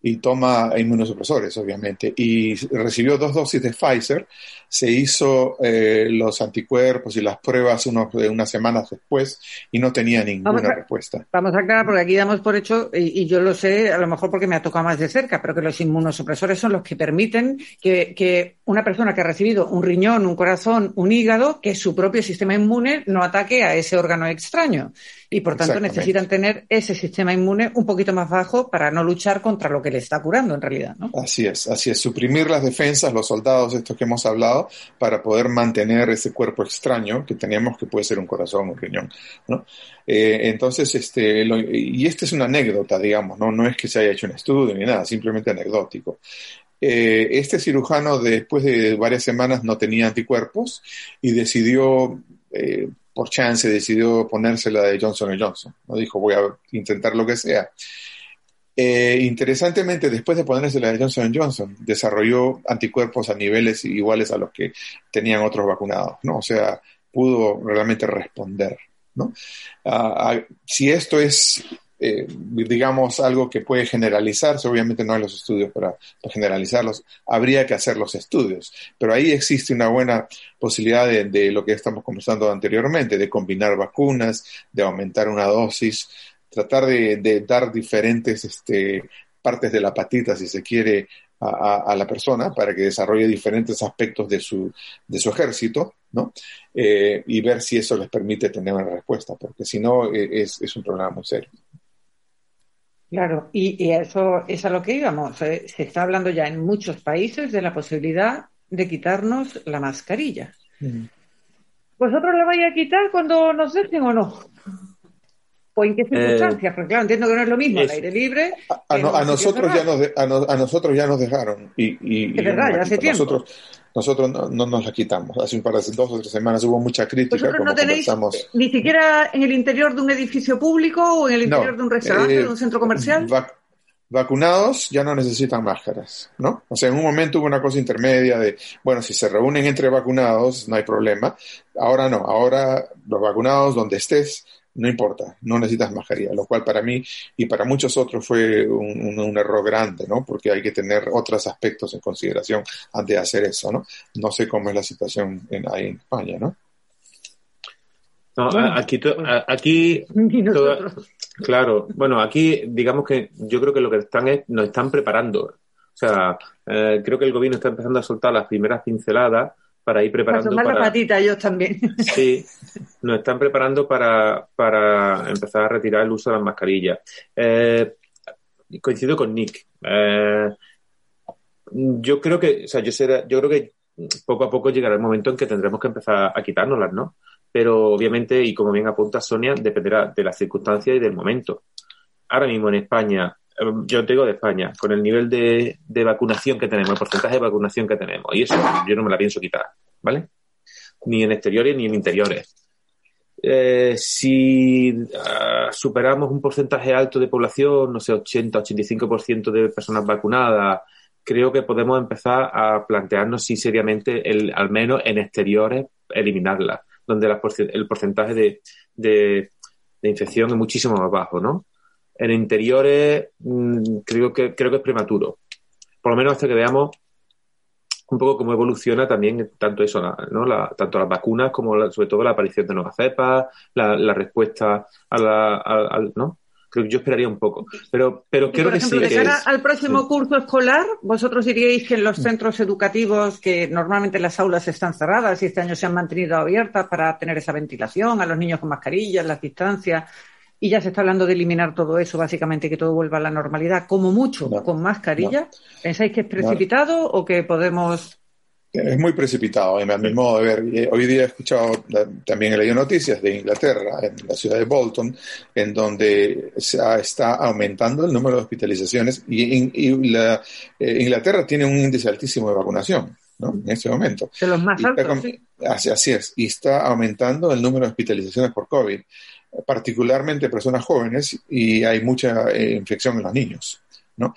y toma inmunosupresores, obviamente, y recibió dos dosis de Pfizer, se hizo eh, los anticuerpos y las pruebas unos, unas semanas después y no tenía ninguna respuesta. Vamos acá, porque aquí damos por hecho, y, yo lo sé, a lo mejor porque me ha tocado más de cerca, pero que los inmunosupresores son los que permiten que, que una persona que ha recibido un riñón, un corazón, un hígado, que su propio sistema inmune no ataque a ese órgano extraño y por tanto necesitan tener ese sistema inmune un poquito más bajo para no luchar contra lo que le está curando en realidad. ¿no? Así es, así es, suprimir las defensas, los soldados estos que hemos hablado, para poder mantener ese cuerpo extraño que tenemos, que puede ser un corazón, un riñón. ¿no? Eh, entonces, este, y esta es una anécdota, digamos, ¿no? no es que se haya hecho un estudio ni nada, simplemente anecdótico. Eh, este cirujano después de varias semanas no tenía anticuerpos y decidió eh, por chance decidió ponérsela de Johnson Johnson. ¿no? Dijo, voy a intentar lo que sea. Eh, interesantemente, después de ponerse la de Johnson Johnson, desarrolló anticuerpos a niveles iguales a los que tenían otros vacunados, ¿no? O sea, pudo realmente responder, ¿no? Ah, ah, si esto es eh, digamos, algo que puede generalizarse, obviamente no hay los estudios para, generalizarlos, habría que hacer los estudios, pero ahí existe una buena posibilidad de, lo que estamos conversando anteriormente, de combinar vacunas, de aumentar una dosis, tratar de, dar diferentes este, partes de la patita, si se quiere, a, la persona para que desarrolle diferentes aspectos de su, ejército, ¿no? Eh, y ver si eso les permite tener una respuesta, porque si no, eh, es un problema muy serio. Claro, y, eso es a lo que íbamos. Eh, se está hablando ya en muchos países de la posibilidad de quitarnos la mascarilla. ¿Vosotros la vais a quitar cuando nos dejen o no? ¿O en qué circunstancias? Eh, Porque claro, entiendo que no es lo mismo el aire libre. A, nosotros ya nos a, nosotros ya nos dejaron. Y, y, verdad, ya hace tiempo. Nosotros, nosotros no, nos la quitamos. Hace un par de dos o tres semanas hubo mucha crítica. ¿Vosotros no tenéis ni siquiera en el interior de un edificio público o en el interior de un restaurante, de un centro comercial? vacunados ya no necesitan máscaras, ¿no? O sea, en un momento hubo una cosa intermedia de, bueno, si se reúnen entre vacunados, no hay problema. Ahora no, ahora los vacunados, donde estés, no importa, no necesitas mascarilla, lo cual para mí y para muchos otros fue un, error grande, ¿no? Porque hay que tener otros aspectos en consideración antes de hacer eso, ¿no? No sé cómo es la situación en, ahí en España, ¿no? No, aquí, aquí claro, bueno, aquí digamos que yo creo que lo que están es, nos están preparando. O sea, eh, creo que el gobierno está empezando a soltar las primeras pinceladas para ir preparando. Para tomar la patita, ellos también. Sí, nos están preparando para, para empezar a retirar el uso de las mascarillas. Eh, coincido con Nick. Eh, yo creo que, o sea, yo, será, yo creo que poco a poco llegará el momento en que tendremos que empezar a quitárnoslas, ¿no? Pero obviamente, y como bien apunta Sonia, dependerá de las circunstancias y del momento. Ahora mismo en España, yo te digo de España, con el nivel de, vacunación que tenemos, el porcentaje de vacunación que tenemos, y eso yo no me la pienso quitar, ¿vale? Ni en exteriores ni en interiores. Eh, si uh, superamos un porcentaje alto de población, no sé, 80-85% de personas vacunadas, creo que podemos empezar a plantearnos si seriamente, el, al menos en exteriores, eliminarla, donde la, el porcentaje de, de infección es muchísimo más bajo, ¿no? En interiores mm, creo que creo que es prematuro. Por lo menos hasta que veamos un poco cómo evoluciona también tanto eso, ¿no? La, tanto las vacunas como sobre todo la aparición de nuevas cepas, la, respuesta a la, ¿no? Creo que yo esperaría un poco. Pero, pero creo que sí. De cara al próximo curso escolar, vosotros diríais que en los centros educativos, que normalmente las aulas están cerradas y este año se han mantenido abiertas para tener esa ventilación, a los niños con mascarillas, las distancias, y ya se está hablando de eliminar todo eso, básicamente que todo vuelva a la normalidad, como mucho con mascarilla. ¿Pensáis que es precipitado o que podemos Es muy precipitado, a mi modo de ver. Hoy día he escuchado, también he leído noticias de Inglaterra, en la ciudad de Bolton, en donde se está aumentando el número de hospitalizaciones y, la, eh, Inglaterra tiene un índice altísimo de vacunación. ¿no? En este momento. De los más altos, así, es, y está aumentando el número de hospitalizaciones por COVID, particularmente personas jóvenes, y hay mucha eh, infección en los niños. ¿no?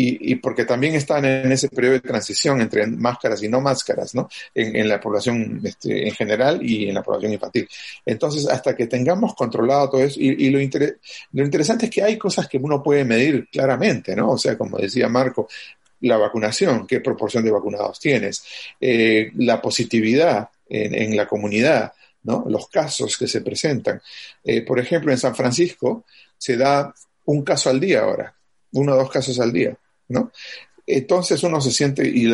y, porque también están en ese periodo de transición entre máscaras y no máscaras, ¿no? En, la población este, en general y en la población infantil. Entonces, hasta que tengamos controlado todo eso, y, lo, lo interesante es que hay cosas que uno puede medir claramente, ¿no? O sea, como decía Marco, la vacunación, qué proporción de vacunados tienes, eh, la positividad en, la comunidad, los casos que se presentan. Eh, por ejemplo, en San Francisco se da un caso al día ahora, uno o dos casos al día. ¿no? Entonces uno se siente, y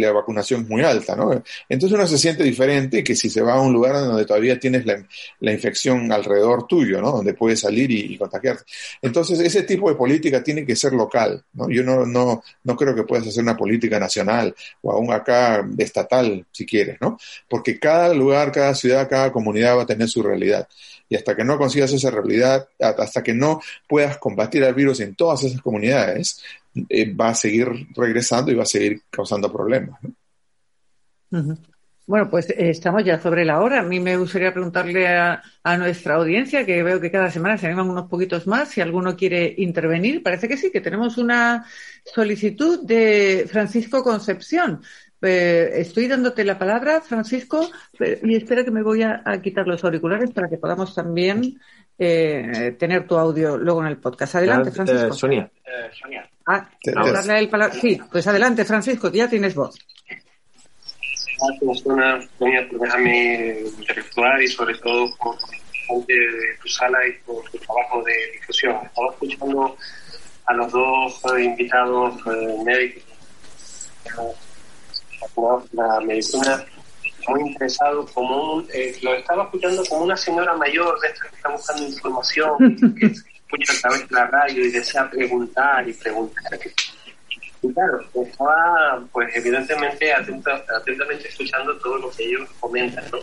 la, vacunación es muy alta, ¿no? Entonces uno se siente diferente que si se va a un lugar donde todavía tienes la, infección alrededor tuyo, ¿no? Donde puedes salir y, contagiarte. Entonces ese tipo de política tiene que ser local, ¿no? Yo no, no, no creo que puedas hacer una política nacional o aún acá estatal, si quieres, ¿no? Porque cada lugar, cada ciudad, cada comunidad va a tener su realidad. Y hasta que no consigas esa realidad, hasta que no puedas combatir al virus en todas esas comunidades, eh, va a seguir regresando y va a seguir causando problemas. Bueno, pues eh, estamos ya sobre la hora. A mí me gustaría preguntarle a, nuestra audiencia, que veo que cada semana se animan unos poquitos más, si alguno quiere intervenir. Parece que sí, que tenemos una solicitud de Francisco Concepción. Eh, estoy dándote la palabra, Francisco, y espera que me voy a, quitar los auriculares para que podamos también tener tu audio luego en el podcast. Adelante, Francisco. Sonia. Ah, Sí, pues adelante, Francisco, ya tienes voz. Gracias, una, por dejarme interactuar y sobre todo por de tu sala y por tu trabajo de difusión. Estaba escuchando a los dos invitados eh, médicos la medicina muy interesado como un, eh, lo estaba escuchando como una señora mayor de esta que está buscando información que, escucha a través de la radio y desea preguntar y preguntar. Y claro, estaba pues evidentemente atentamente escuchando todo lo que ellos comentan, ¿no?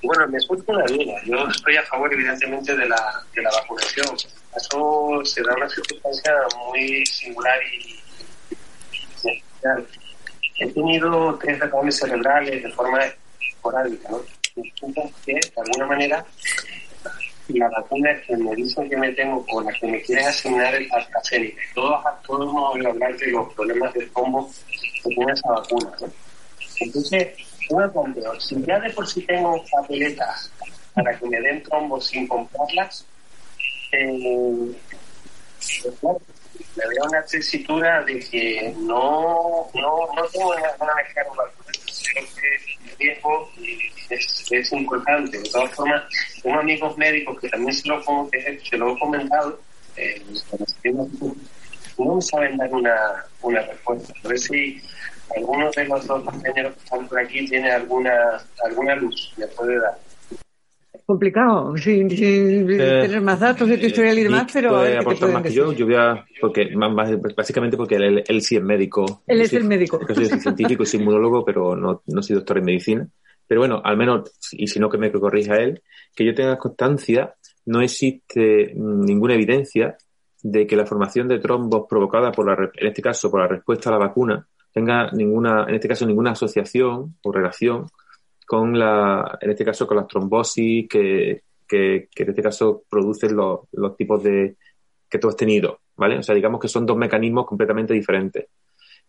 Y bueno, me surge una duda. Yo estoy a favor evidentemente de la, de la vacunación. Eso se da una circunstancia muy singular y, especial. He tenido tres derrames cerebrales de forma esporádica, ¿no? que de alguna manera la vacuna que me dicen que me tengo con la que me quieren asignar el AstraZeneca. Todos, todos hemos oído hablar de los problemas de combo que tiene esa vacuna. Entonces, una planteo, si ya de por sí tengo papeletas para que me den trombo sin comprarlas, eh, pues me veo una tesitura de que no, no, no tengo nada que hacer riesgo es, es importante. De todas formas, unos amigos médicos que también se lo, se lo he comentado, eh, no saben dar una, una respuesta. A ver si alguno de los dos compañeros que están por aquí tiene alguna, alguna luz, me puede dar complicado, sin, sin eh, tener más datos de tu historial y demás, pero... Puede aportar más que yo, yo voy a, porque, básicamente porque él, él, sí es médico. Él es el médico. Yo soy científico y soy inmunólogo, pero no, no soy doctor en medicina. Pero bueno, al menos, y si no que me corrija él, que yo tenga constancia, no existe ninguna evidencia de que la formación de trombos provocada por la, en este caso, por la respuesta a la vacuna, tenga ninguna, en este caso, ninguna asociación o relación con la, en este caso, con las trombosis que, que, en este caso producen los, los tipos de que tú has tenido, ¿vale? O sea, digamos que son dos mecanismos completamente diferentes.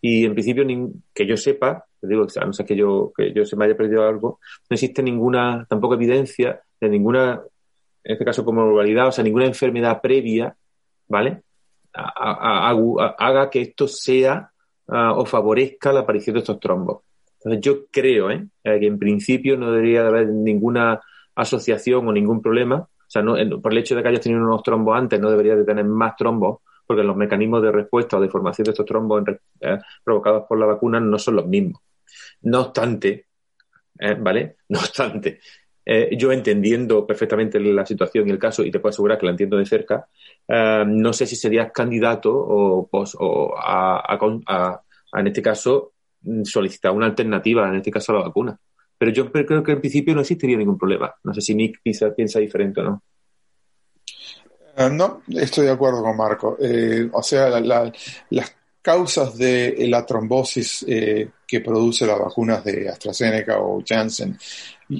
Y en principio, que yo sepa, te digo, a no ser que yo, que yo se me haya perdido algo, no existe ninguna, tampoco evidencia de ninguna, en este caso como globalidad, o sea, ninguna enfermedad previa, ¿vale? haga que esto sea o favorezca la aparición de estos trombos. Entonces yo creo ¿eh? Eh, que en principio no debería haber ninguna asociación o ningún problema. O sea, no, por el hecho de que hayas tenido unos trombos antes, no debería de tener más trombos, porque los mecanismos de respuesta o de formación de estos trombos eh, provocados por la vacuna no son los mismos. No obstante, ¿vale? No obstante, yo entendiendo perfectamente la situación y el caso, y te puedo asegurar que la entiendo de cerca, no sé si serías candidato o, pues, o a, en este caso, solicitar una alternativa, en este caso a la vacuna. Pero yo creo que en principio no existiría ningún problema. No sé si Nick piensa, piensa diferente o no. Eh, no, estoy de acuerdo con Marco. Eh, o sea, las causas de la trombosis eh, que produce las vacunas de AstraZeneca o Janssen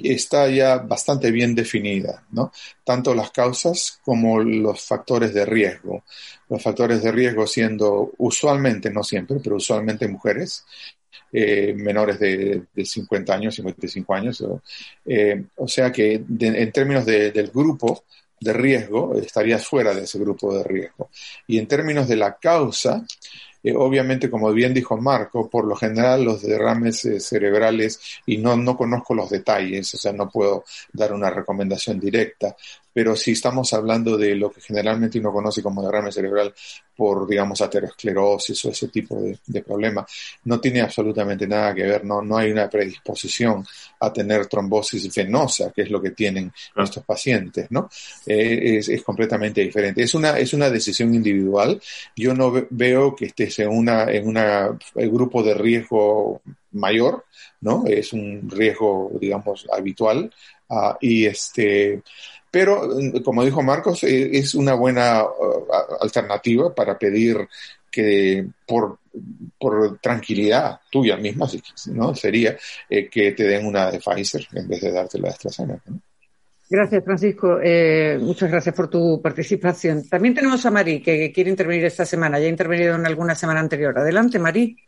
está ya bastante bien definida, ¿no? Tanto las causas como los factores de riesgo. Los factores de riesgo siendo usualmente, no siempre, pero usualmente mujeres, menores de, 50 años, 55 años. o sea que en términos del grupo, de riesgo, estarías fuera de ese grupo de riesgo. Y en términos de la causa, eh, obviamente, como bien dijo Marco, por lo general los derrames eh, cerebrales, y no, no conozco los detalles, o sea, no puedo dar una recomendación directa, pero si estamos hablando de lo que generalmente uno conoce como derrame cerebral por, digamos, aterosclerosis o ese tipo de, de problema, no tiene absolutamente nada que ver, no, no hay una predisposición a tener trombosis venosa, que es lo que tienen ah. estos pacientes, ¿no? Eh, es, es, completamente diferente. Es una, es una decisión individual. Yo no veo que estés en una, en una grupo de riesgo mayor, ¿no? Es un riesgo, digamos, habitual. Uh, y este, pero, como dijo Marcos, eh, es una buena uh, alternativa para pedir que por, por tranquilidad tuya misma, ¿no? Sería eh, que te den una de Pfizer en vez de darte la de AstraZeneca. Gracias, Francisco. Eh, muchas gracias por tu participación. También tenemos a Mari, que quiere intervenir esta semana. Ya ha intervenido en alguna semana anterior. Adelante, Mari.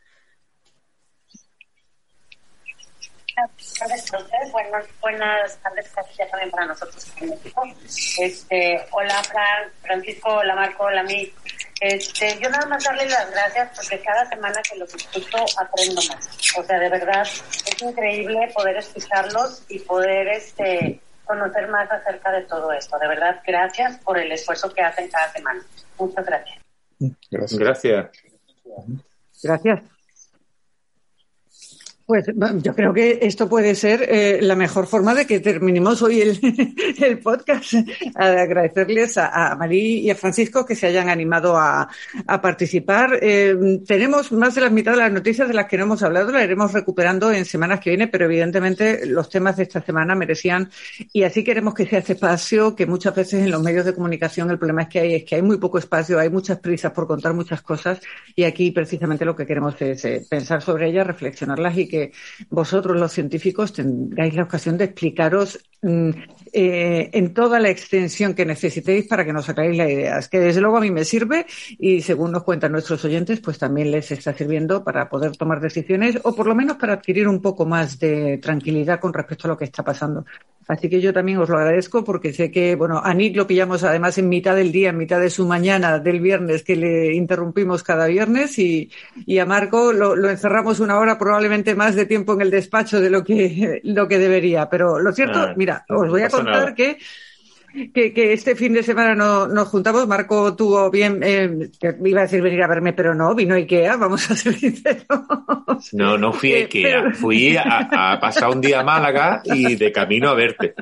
Buenas, buenas tardes ya también para nosotros en México. Este, hola Fran, Francisco, hola Marco, hola mí. Este, yo nada más darle las gracias porque cada semana que los escucho aprendo más. O sea, de verdad es increíble poder escucharlos y poder este conocer más acerca de todo esto. De verdad, gracias por el esfuerzo que hacen cada semana. Muchas gracias. Gracias. Gracias. Gracias. Pues yo creo que esto puede ser eh, la mejor forma de que terminemos hoy el, el podcast. agradecerles a, Marí y a Francisco que se hayan animado a, a participar. Eh, tenemos más de la mitad de las noticias de las que no hemos hablado, las iremos recuperando en semanas que vienen, pero evidentemente los temas de esta semana merecían y así queremos que sea este espacio que muchas veces en los medios de comunicación el problema es que hay es que hay muy poco espacio, hay muchas prisas por contar muchas cosas y aquí precisamente lo que queremos es eh, pensar sobre ellas, reflexionarlas y que vosotros los científicos tengáis la ocasión de explicaros mm, eh, en toda la extensión que necesitéis para que nos aclaréis la idea. Es que desde luego a mí me sirve y según nos cuentan nuestros oyentes, pues también les está sirviendo para poder tomar decisiones o por lo menos para adquirir un poco más de tranquilidad con respecto a lo que está pasando. Así que yo también os lo agradezco porque sé que, bueno, a Nick lo pillamos además en mitad del día, en mitad de su mañana del viernes, que le interrumpimos cada viernes, y, y a Marco lo, lo, encerramos una hora, probablemente más de tiempo en el despacho de lo que, lo que debería. Pero lo cierto, ah, mira, os voy a contar que que, que, este fin de semana no, nos juntamos. Marco tuvo bien, eh, iba a decir venir a verme, pero no, vino a Ikea, vamos a ser sinceros. No, no fui a Ikea, fui a, a pasar un día a Málaga y de camino a verte.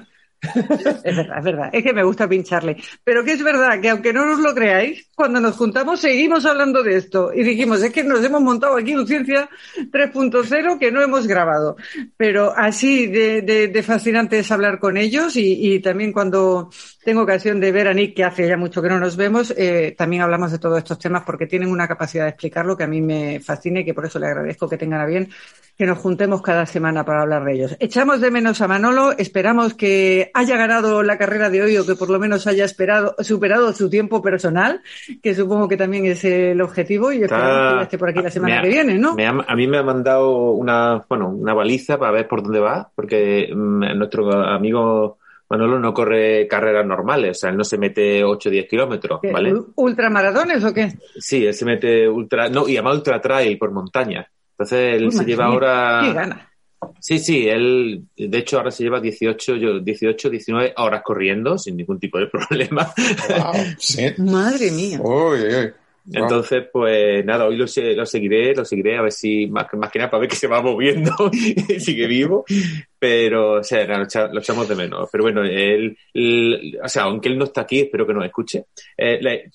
Es verdad, es verdad. Es que me gusta pincharle. Pero que es verdad que aunque no nos lo creáis, cuando nos juntamos seguimos hablando de esto. Y dijimos, es que nos hemos montado aquí un Ciencia 3.0 que no hemos grabado. Pero así de, fascinante es hablar con ellos y, también cuando tengo ocasión de ver a Nick, que hace ya mucho que no nos vemos, eh, también hablamos de todos estos temas porque tienen una capacidad de explicarlo que a mí me fascina y que por eso le agradezco que tengan a bien que nos juntemos cada semana para hablar de ellos. Echamos de menos a Manolo, esperamos que haya ganado la carrera de hoy o que por lo menos haya esperado, superado su tiempo personal, que supongo que también es el objetivo y esperamos que esté por aquí la semana ha, que viene, ¿no? Ha, a mí me ha mandado una, bueno, una baliza para ver por dónde va, porque mmm, nuestro amigo Manolo no corre carreras normales, o sea, él no se mete 8 o 10 kilómetros, ¿vale? ¿Ultramaratones o qué? Sí, él se mete ultra, no, y además ultra trail por montaña. Entonces él Uy, se lleva ahora. ¿Qué gana? Sí, sí, él, de hecho, ahora se lleva 18, 18, 19 horas corriendo sin ningún tipo de problema. Wow, ¿sí? Madre mía. Uy, uy. Entonces, pues nada, hoy lo, lo, seguiré, lo seguiré a ver si, más, más que nada para ver que se va moviendo y sigue vivo, pero, o sea, lo, echamos de menos. Pero bueno, él, él, o sea, aunque él no está aquí, espero que nos escuche. Eh, le,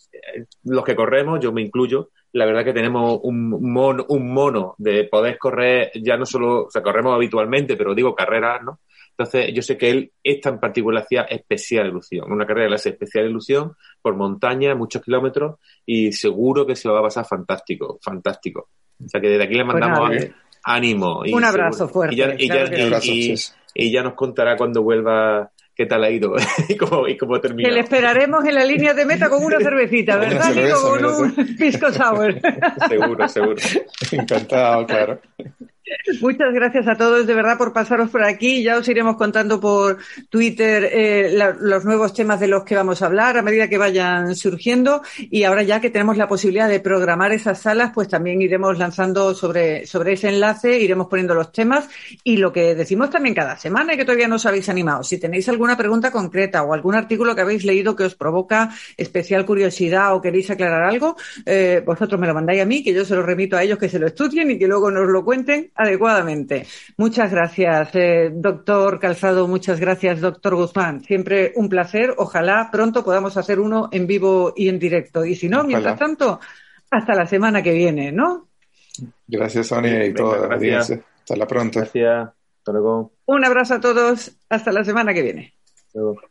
los que corremos, yo me incluyo, la verdad que tenemos un mono, un mono de poder correr, ya no solo, o sea, corremos habitualmente, pero digo carreras, ¿no? Entonces, yo sé que él, esta en particular, hacía especial ilusión, una carrera de clase especial ilusión, por montaña, muchos kilómetros, y seguro que se lo va a pasar fantástico, fantástico. O sea, que desde aquí le Pues mandamos nada, ánimo. Y Un abrazo seguro- fuerte, Y ya, y claro ya- que y- Un abrazo, y- sí. y ya nos contará cuando vuelva qué tal ha ido y cómo, y cómo ha Que le esperaremos en la línea de meta con una cervecita, ¿verdad, Nico? Con un pisco sour. Seguro, seguro. Encantado, claro. Muchas gracias a todos de verdad por pasaros por aquí. Ya os iremos contando por Twitter eh, los nuevos temas de los que vamos a hablar a medida que vayan surgiendo. Y ahora ya que tenemos la posibilidad de programar esas salas, pues también iremos lanzando sobre, sobre ese enlace, iremos poniendo los temas y lo que decimos también cada semana y que todavía no os habéis animado. Si tenéis alguna pregunta concreta o algún artículo que habéis leído que os provoca especial curiosidad o queréis aclarar algo, eh, vosotros me lo mandáis a mí, que yo se lo remito a ellos que se lo estudien y que luego nos lo cuenten adecuadamente. Muchas gracias, eh, doctor Calzado, muchas gracias, doctor Guzmán. Siempre un placer. Ojalá pronto podamos hacer uno en vivo y en directo. Y si no, Ojalá. mientras tanto, hasta la semana que viene, ¿no? Gracias, Sonia, y toda la audiencia. Hasta la pronto. Gracias. Hasta luego. Un abrazo a todos. Hasta la semana que viene. Hasta luego.